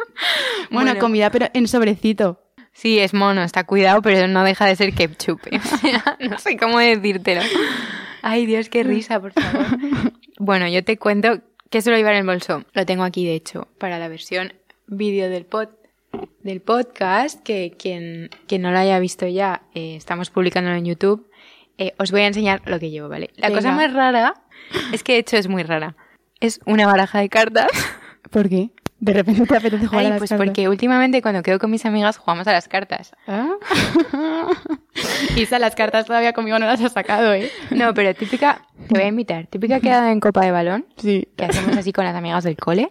Bueno, comida, pero en sobrecito. Sí, es mono, está cuidado, pero no deja de ser ketchup. O sea, no sé cómo decírtelo. Ay, Dios, qué risa, por favor. Bueno, yo te cuento qué suelo llevar en el bolso. Lo tengo aquí, de hecho, para la versión vídeo del pod del podcast, que quien, quien no lo haya visto ya, eh, estamos publicándolo en YouTube. Eh, os voy a enseñar lo que llevo, ¿vale? La cosa más rara, es que de hecho es muy rara. Es una baraja de cartas. ¿Por qué? De repente te apetece jugar Ay, a las pues cartas. porque últimamente cuando quedo con mis amigas jugamos a las cartas. ¿Ah? Isa, las cartas todavía conmigo no las has sacado, ¿eh? No, pero típica, te voy a invitar, típica quedada en copa de balón, Sí. que hacemos así con las amigas del cole.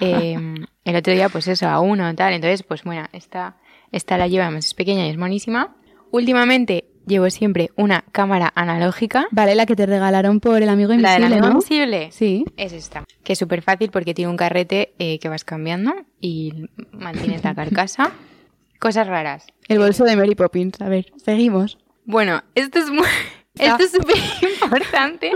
Eh, el otro día, pues eso, a uno, tal. Entonces, pues bueno, esta, esta la llevamos, es pequeña y es monísima. Últimamente llevo siempre una cámara analógica. Vale, la que te regalaron por el amigo La invisible, del amigo ¿no? invisible. Sí. Es esta, que es súper fácil porque tiene un carrete eh, que vas cambiando y mantienes la carcasa. Cosas raras. El bolso de Mary Poppins. A ver, seguimos. Bueno, esto es muy... Esto es súper importante.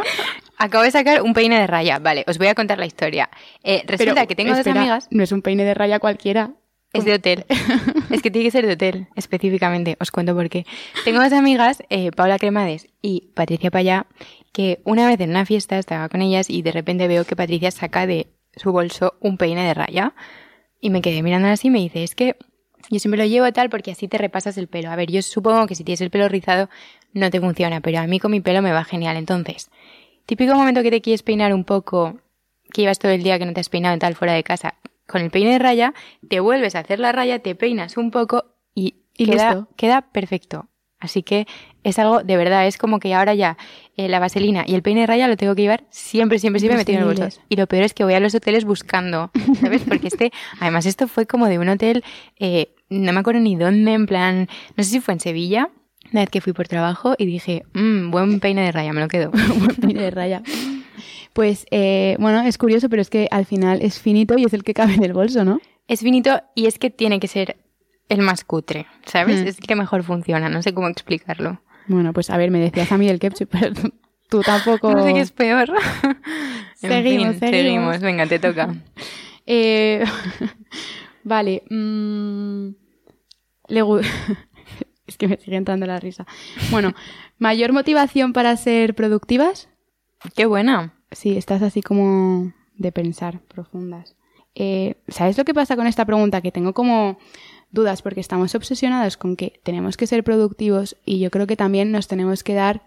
Acabo de sacar un peine de raya. Vale, os voy a contar la historia. Eh, resulta Pero, que tengo dos amigas. No es un peine de raya cualquiera. Es de hotel. es que tiene que ser de hotel, específicamente. Os cuento por qué. Tengo dos amigas, eh, Paula Cremades y Patricia Payá, que una vez en una fiesta estaba con ellas y de repente veo que Patricia saca de su bolso un peine de raya. Y me quedé mirando así y me dice, es que yo siempre lo llevo tal porque así te repasas el pelo. A ver, yo supongo que si tienes el pelo rizado no te funciona, pero a mí con mi pelo me va genial. Entonces, típico momento que te quieres peinar un poco, que llevas todo el día que no te has peinado y tal fuera de casa, con el peine de raya, te vuelves a hacer la raya, te peinas un poco y, Y queda, listo. queda perfecto. Así que es algo, de verdad, es como que ahora ya eh, la vaselina y el peine de raya lo tengo que llevar siempre, siempre, siempre metido en el bolso. Y lo peor es que voy a los hoteles buscando, ¿sabes? Porque este, además esto fue como de un hotel, eh, no me acuerdo ni dónde, en plan, no sé si fue en Sevilla, una vez que fui por trabajo y dije, mmm, buen peine de raya, me lo quedo. Buen peine de raya. Pues eh, bueno, es curioso, pero es que al final es finito y es el que cabe en el bolso, ¿no? Es finito y es que tiene que ser el más cutre, ¿sabes? Mm. Es el que mejor funciona, no sé cómo explicarlo. Bueno, pues a ver, me decías a mí el ketchup, pero tú tampoco... No sé qué es peor. Seguimos, fin, seguimos. Venga, te toca. Eh, vale. mm, le es que me sigue entrando la risa. Bueno, ¿mayor motivación para ser productivas? Qué buena. Sí, estás así como de pensar profundas. Eh, ¿Sabes lo que pasa con esta pregunta? Que tengo como dudas porque estamos obsesionados con que tenemos que ser productivos y yo creo que también nos tenemos que dar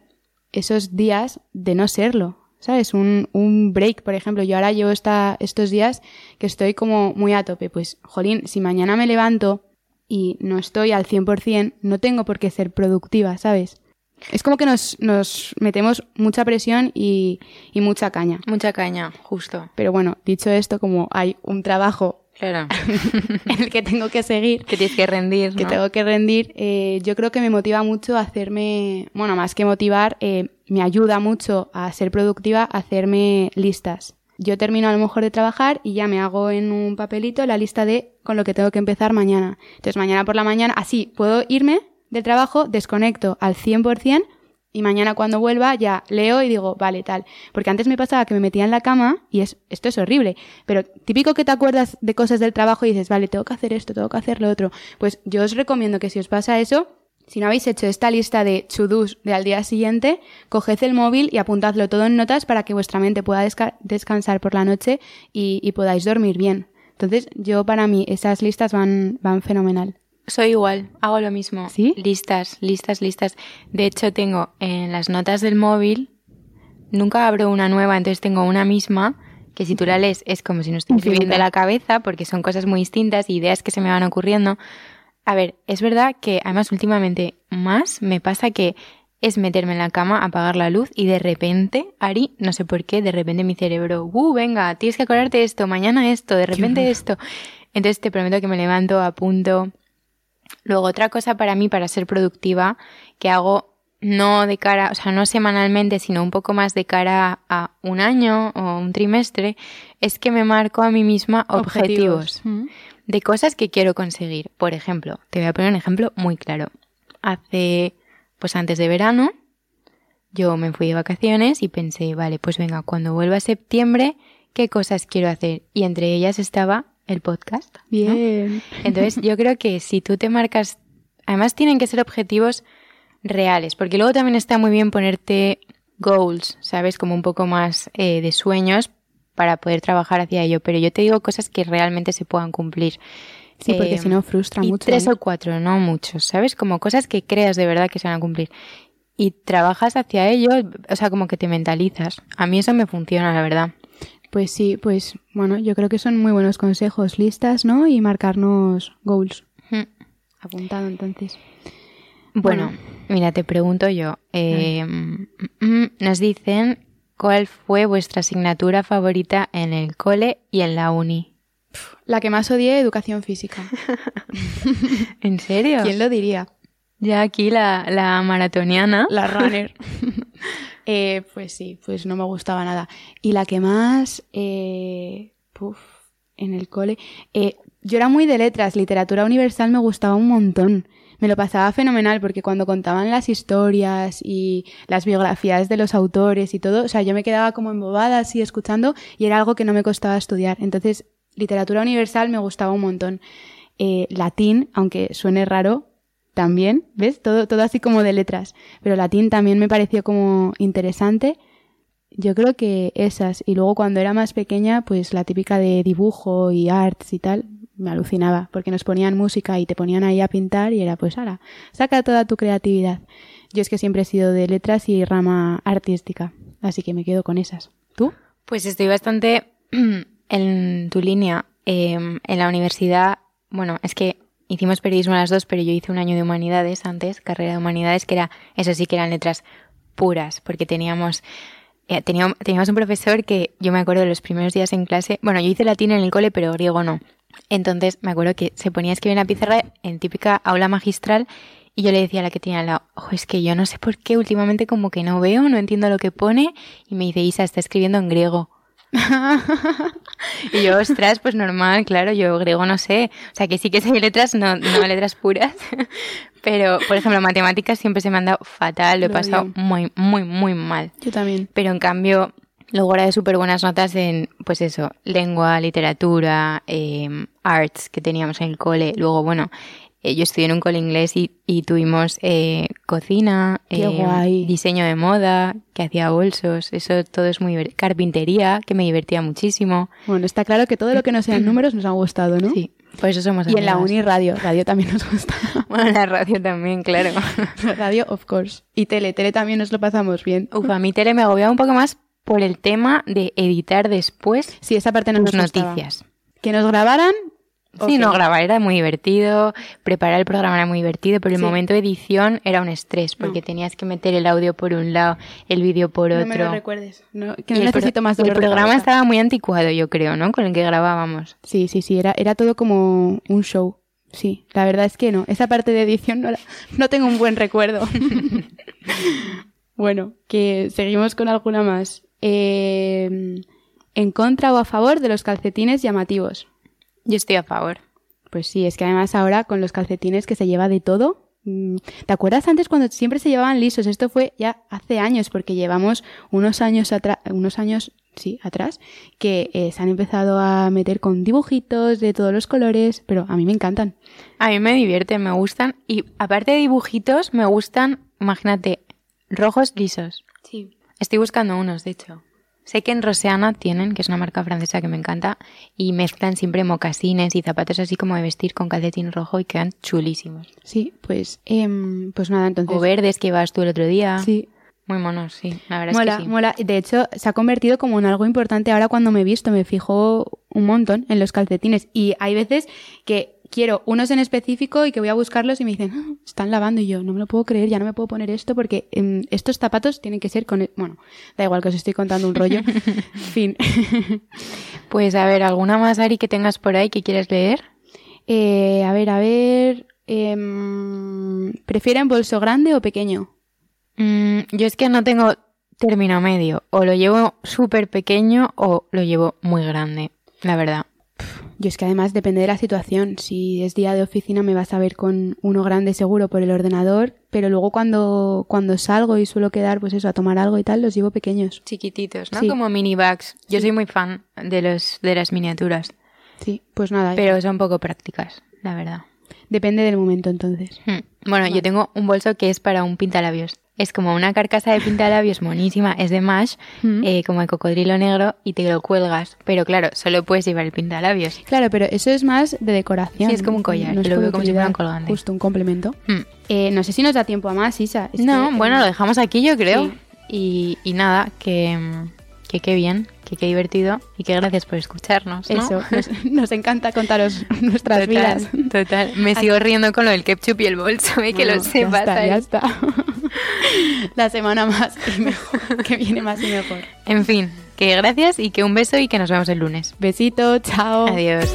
esos días de no serlo. ¿Sabes? Un, un break, por ejemplo. Yo ahora llevo esta, estos días que estoy como muy a tope. Pues, jolín, si mañana me levanto y no estoy al 100%, no tengo por qué ser productiva, ¿sabes? Es como que nos, nos metemos mucha presión y, y mucha caña. Mucha caña, justo. Pero bueno, dicho esto, como hay un trabajo Claro. en el que tengo que seguir, que tienes que rendir, que ¿no? tengo que rendir, eh, yo creo que me motiva mucho a hacerme, bueno, más que motivar, eh, me ayuda mucho a ser productiva, a hacerme listas. Yo termino a lo mejor de trabajar y ya me hago en un papelito la lista de con lo que tengo que empezar mañana. Entonces mañana por la mañana, así puedo irme del trabajo, desconecto al 100% y mañana cuando vuelva ya leo y digo, vale, tal. Porque antes me pasaba que me metía en la cama y es, esto es horrible. Pero típico que te acuerdas de cosas del trabajo y dices, vale, tengo que hacer esto, tengo que hacer lo otro. Pues yo os recomiendo que si os pasa eso, si no habéis hecho esta lista de to-dos de al día siguiente, coged el móvil y apuntadlo todo en notas para que vuestra mente pueda desca- descansar por la noche y, y podáis dormir bien. Entonces, yo para mí esas listas van, van fenomenal. Soy igual, hago lo mismo. ¿Sí? Listas, listas, listas. De hecho, tengo en las notas del móvil, nunca abro una nueva, entonces tengo una misma, que si tú la lees es como si no estoy escribiendo de la cabeza, porque son cosas muy distintas, ideas que se me van ocurriendo. A ver, es verdad que además últimamente más me pasa que es meterme en la cama, apagar la luz y de repente, Ari, no sé por qué, de repente mi cerebro, ¡uh, venga, tienes que acordarte de esto, mañana esto, de repente esto! Entonces te prometo que me levanto, apunto. Luego, otra cosa para mí, para ser productiva, que hago no de cara, o sea, no semanalmente, sino un poco más de cara a un año o un trimestre, es que me marco a mí misma objetivos Mm. de cosas que quiero conseguir. Por ejemplo, te voy a poner un ejemplo muy claro. Hace, pues antes de verano, yo me fui de vacaciones y pensé, vale, pues venga, cuando vuelva a septiembre, ¿qué cosas quiero hacer? Y entre ellas estaba el podcast. ¿no? Bien. Entonces, yo creo que si tú te marcas, además tienen que ser objetivos reales, porque luego también está muy bien ponerte goals, ¿sabes? Como un poco más eh, de sueños para poder trabajar hacia ello, pero yo te digo cosas que realmente se puedan cumplir. Sí, porque Eh, si no frustra y mucho. tres ¿eh? o cuatro, no muchos, ¿sabes? Como cosas que creas de verdad que se van a cumplir. Y trabajas hacia ello, o sea, como que te mentalizas. A mí eso me funciona, la verdad. Pues sí, pues bueno, yo creo que son muy buenos consejos, listas, ¿no? Y marcarnos goals. Apuntado entonces. Bueno, Bueno. mira, te pregunto yo. eh, mm, mm, nos dicen cuál fue vuestra asignatura favorita en el cole y en la uni. La que más odié, educación física. ¿En serio? ¿Quién lo diría? Ya aquí la, la maratoniana. La runner. Eh, pues sí, pues no me gustaba nada. Y la que más, eh, puf, en el cole, eh, yo era muy de letras, literatura universal me gustaba un montón. Me lo pasaba fenomenal porque cuando contaban las historias y las biografías de los autores y todo, o sea, yo me quedaba como embobada así escuchando y era algo que no me costaba estudiar. Entonces, literatura universal me gustaba un montón. Eh, latín, aunque suene raro, también, ¿ves? Todo, todo así como de letras. Pero latín también me pareció como interesante. Yo creo que esas. Y luego cuando era más pequeña, pues la típica de dibujo y arts y tal, me alucinaba. Porque nos ponían música y te ponían ahí a pintar y era pues, ahora, saca toda tu creatividad. Yo es que siempre he sido de letras y rama artística. Así que me quedo con esas. ¿Tú? Pues estoy bastante en tu línea. Eh, en la universidad, bueno, es que hicimos periodismo las dos, pero yo hice un año de humanidades antes, carrera de humanidades, que era, eso sí que eran letras puras, porque teníamos, eh, teníamos, teníamos un profesor que yo me acuerdo de los primeros días en clase, bueno, yo hice latín en el cole, pero griego no. Entonces me acuerdo que se ponía a escribir en la pizarra en típica aula magistral Y yo le decía a la que tenía al lado, ojo, es que yo no sé por qué últimamente como que no veo, no entiendo lo que pone. Y me dice, Isa, está escribiendo en griego. y yo, ostras, pues normal, claro, yo griego no sé. O sea, que sí que sé letras, no, no letras puras. Pero, por ejemplo, matemáticas siempre se me han dado fatal, lo he pasado muy, muy, muy mal. Yo también. Pero en cambio, luego era de súper buenas notas en, pues eso, lengua, literatura, eh, arts que teníamos en el cole. Luego, bueno, eh, yo estudié en un cole inglés y, y tuvimos eh, cocina, eh, diseño de moda, que hacía bolsos, eso todo es muy. Carpintería, que me divertía muchísimo. Bueno, está claro que todo lo que no sean números nos ha gustado, ¿no? Sí, por eso somos Y en la uni radio, radio también nos gusta. Bueno, la radio también, claro. radio, of course. Y tele, tele también nos lo pasamos bien. Uf, a mí tele me agobiaba un poco más por el tema de editar después Sí, esa parte no nos gustaba. noticias. Que nos grabaran. Sí, no, grabar era muy divertido, preparar el programa era muy divertido, pero el Sí. momento de edición era un estrés, porque No. tenías que meter el audio por un lado, el vídeo por No otro. me lo recuerdes. No, que no necesito más el de programa estaba muy anticuado, yo creo, ¿no? Con el que grabábamos. Sí, sí, sí, era, era todo como un show. Sí, la verdad es que no. Esa parte de edición no, la- no tengo un buen recuerdo. bueno, que seguimos con alguna más. Eh, ¿En contra o a favor de los calcetines llamativos? Yo estoy a favor. Pues sí, es que además ahora con los calcetines que se lleva de todo. mm, ¿Te acuerdas antes cuando siempre se llevaban lisos? Esto fue ya hace años, porque llevamos unos años atrás, unos años, sí, atrás, que eh, se han empezado a meter con dibujitos de todos los colores, pero a mí me encantan. A mí me divierten, me gustan. Y aparte de dibujitos, me gustan, imagínate, rojos lisos. Sí. Estoy buscando unos, de hecho. Sé que en Roseana tienen, que es una marca francesa que me encanta, y mezclan siempre mocasines y zapatos así como de vestir con calcetín rojo y quedan chulísimos. Sí, pues, em, pues nada, entonces. O verdes que ibas tú el otro día. Sí, Muy monos, sí. La verdad mola, es que sí. mola. De hecho, se ha convertido como en algo importante ahora cuando me he visto. Me fijo un montón en los calcetines. Y hay veces que quiero unos en específico y que voy a buscarlos y me dicen, "Ah, están lavando. Y yo, no me lo puedo creer, ya no me puedo poner esto porque em, estos zapatos tienen que ser con. e-". Bueno, da igual que os estoy contando un rollo. fin. Pues a ver, ¿alguna más, Ari, que tengas por ahí que quieras leer? Eh, a ver, a ver. em, ¿Prefieren bolso grande o pequeño? Mm, yo es que no tengo término medio. O lo llevo súper pequeño o lo llevo muy grande, la verdad. Yo es que además depende de la situación. Si es día de oficina me vas a ver con uno grande seguro por el ordenador, pero luego cuando, cuando salgo y suelo quedar, pues eso, a tomar algo y tal, los llevo pequeños. Chiquititos, ¿no? Sí. Como mini bags. Yo Sí. soy muy fan de los de las miniaturas, Sí, pues nada, pero son poco prácticas, la verdad. depende del momento entonces. Hmm. Bueno, yo tengo un bolso que es para un pintalabios. Es como una carcasa de pintalabios monísima, es de Mash, Mm. eh, como el cocodrilo negro, y te lo cuelgas. Pero claro, solo puedes llevar el pintalabios. Claro, pero eso es más de decoración. Sí, es como un collar, No lo veo como si fuera un colgante. Justo un complemento. Hmm. Eh, no sé si nos da tiempo a más, Isa. Es no, que, eh, bueno, lo dejamos aquí, yo creo. Sí. Y, y nada, que, mm, que qué bien, que qué divertido y que gracias por escucharnos. ¿no? Eso, nos, nos encanta contaros nuestras Total, vidas. total. Me sigo riendo con lo del ketchup y el bolso, eh, que lo sepas. Ya está, ya está. La semana más y mejor, que viene más y mejor. En fin, que gracias y que un beso y que nos vemos el lunes. Besito, chao. Adiós.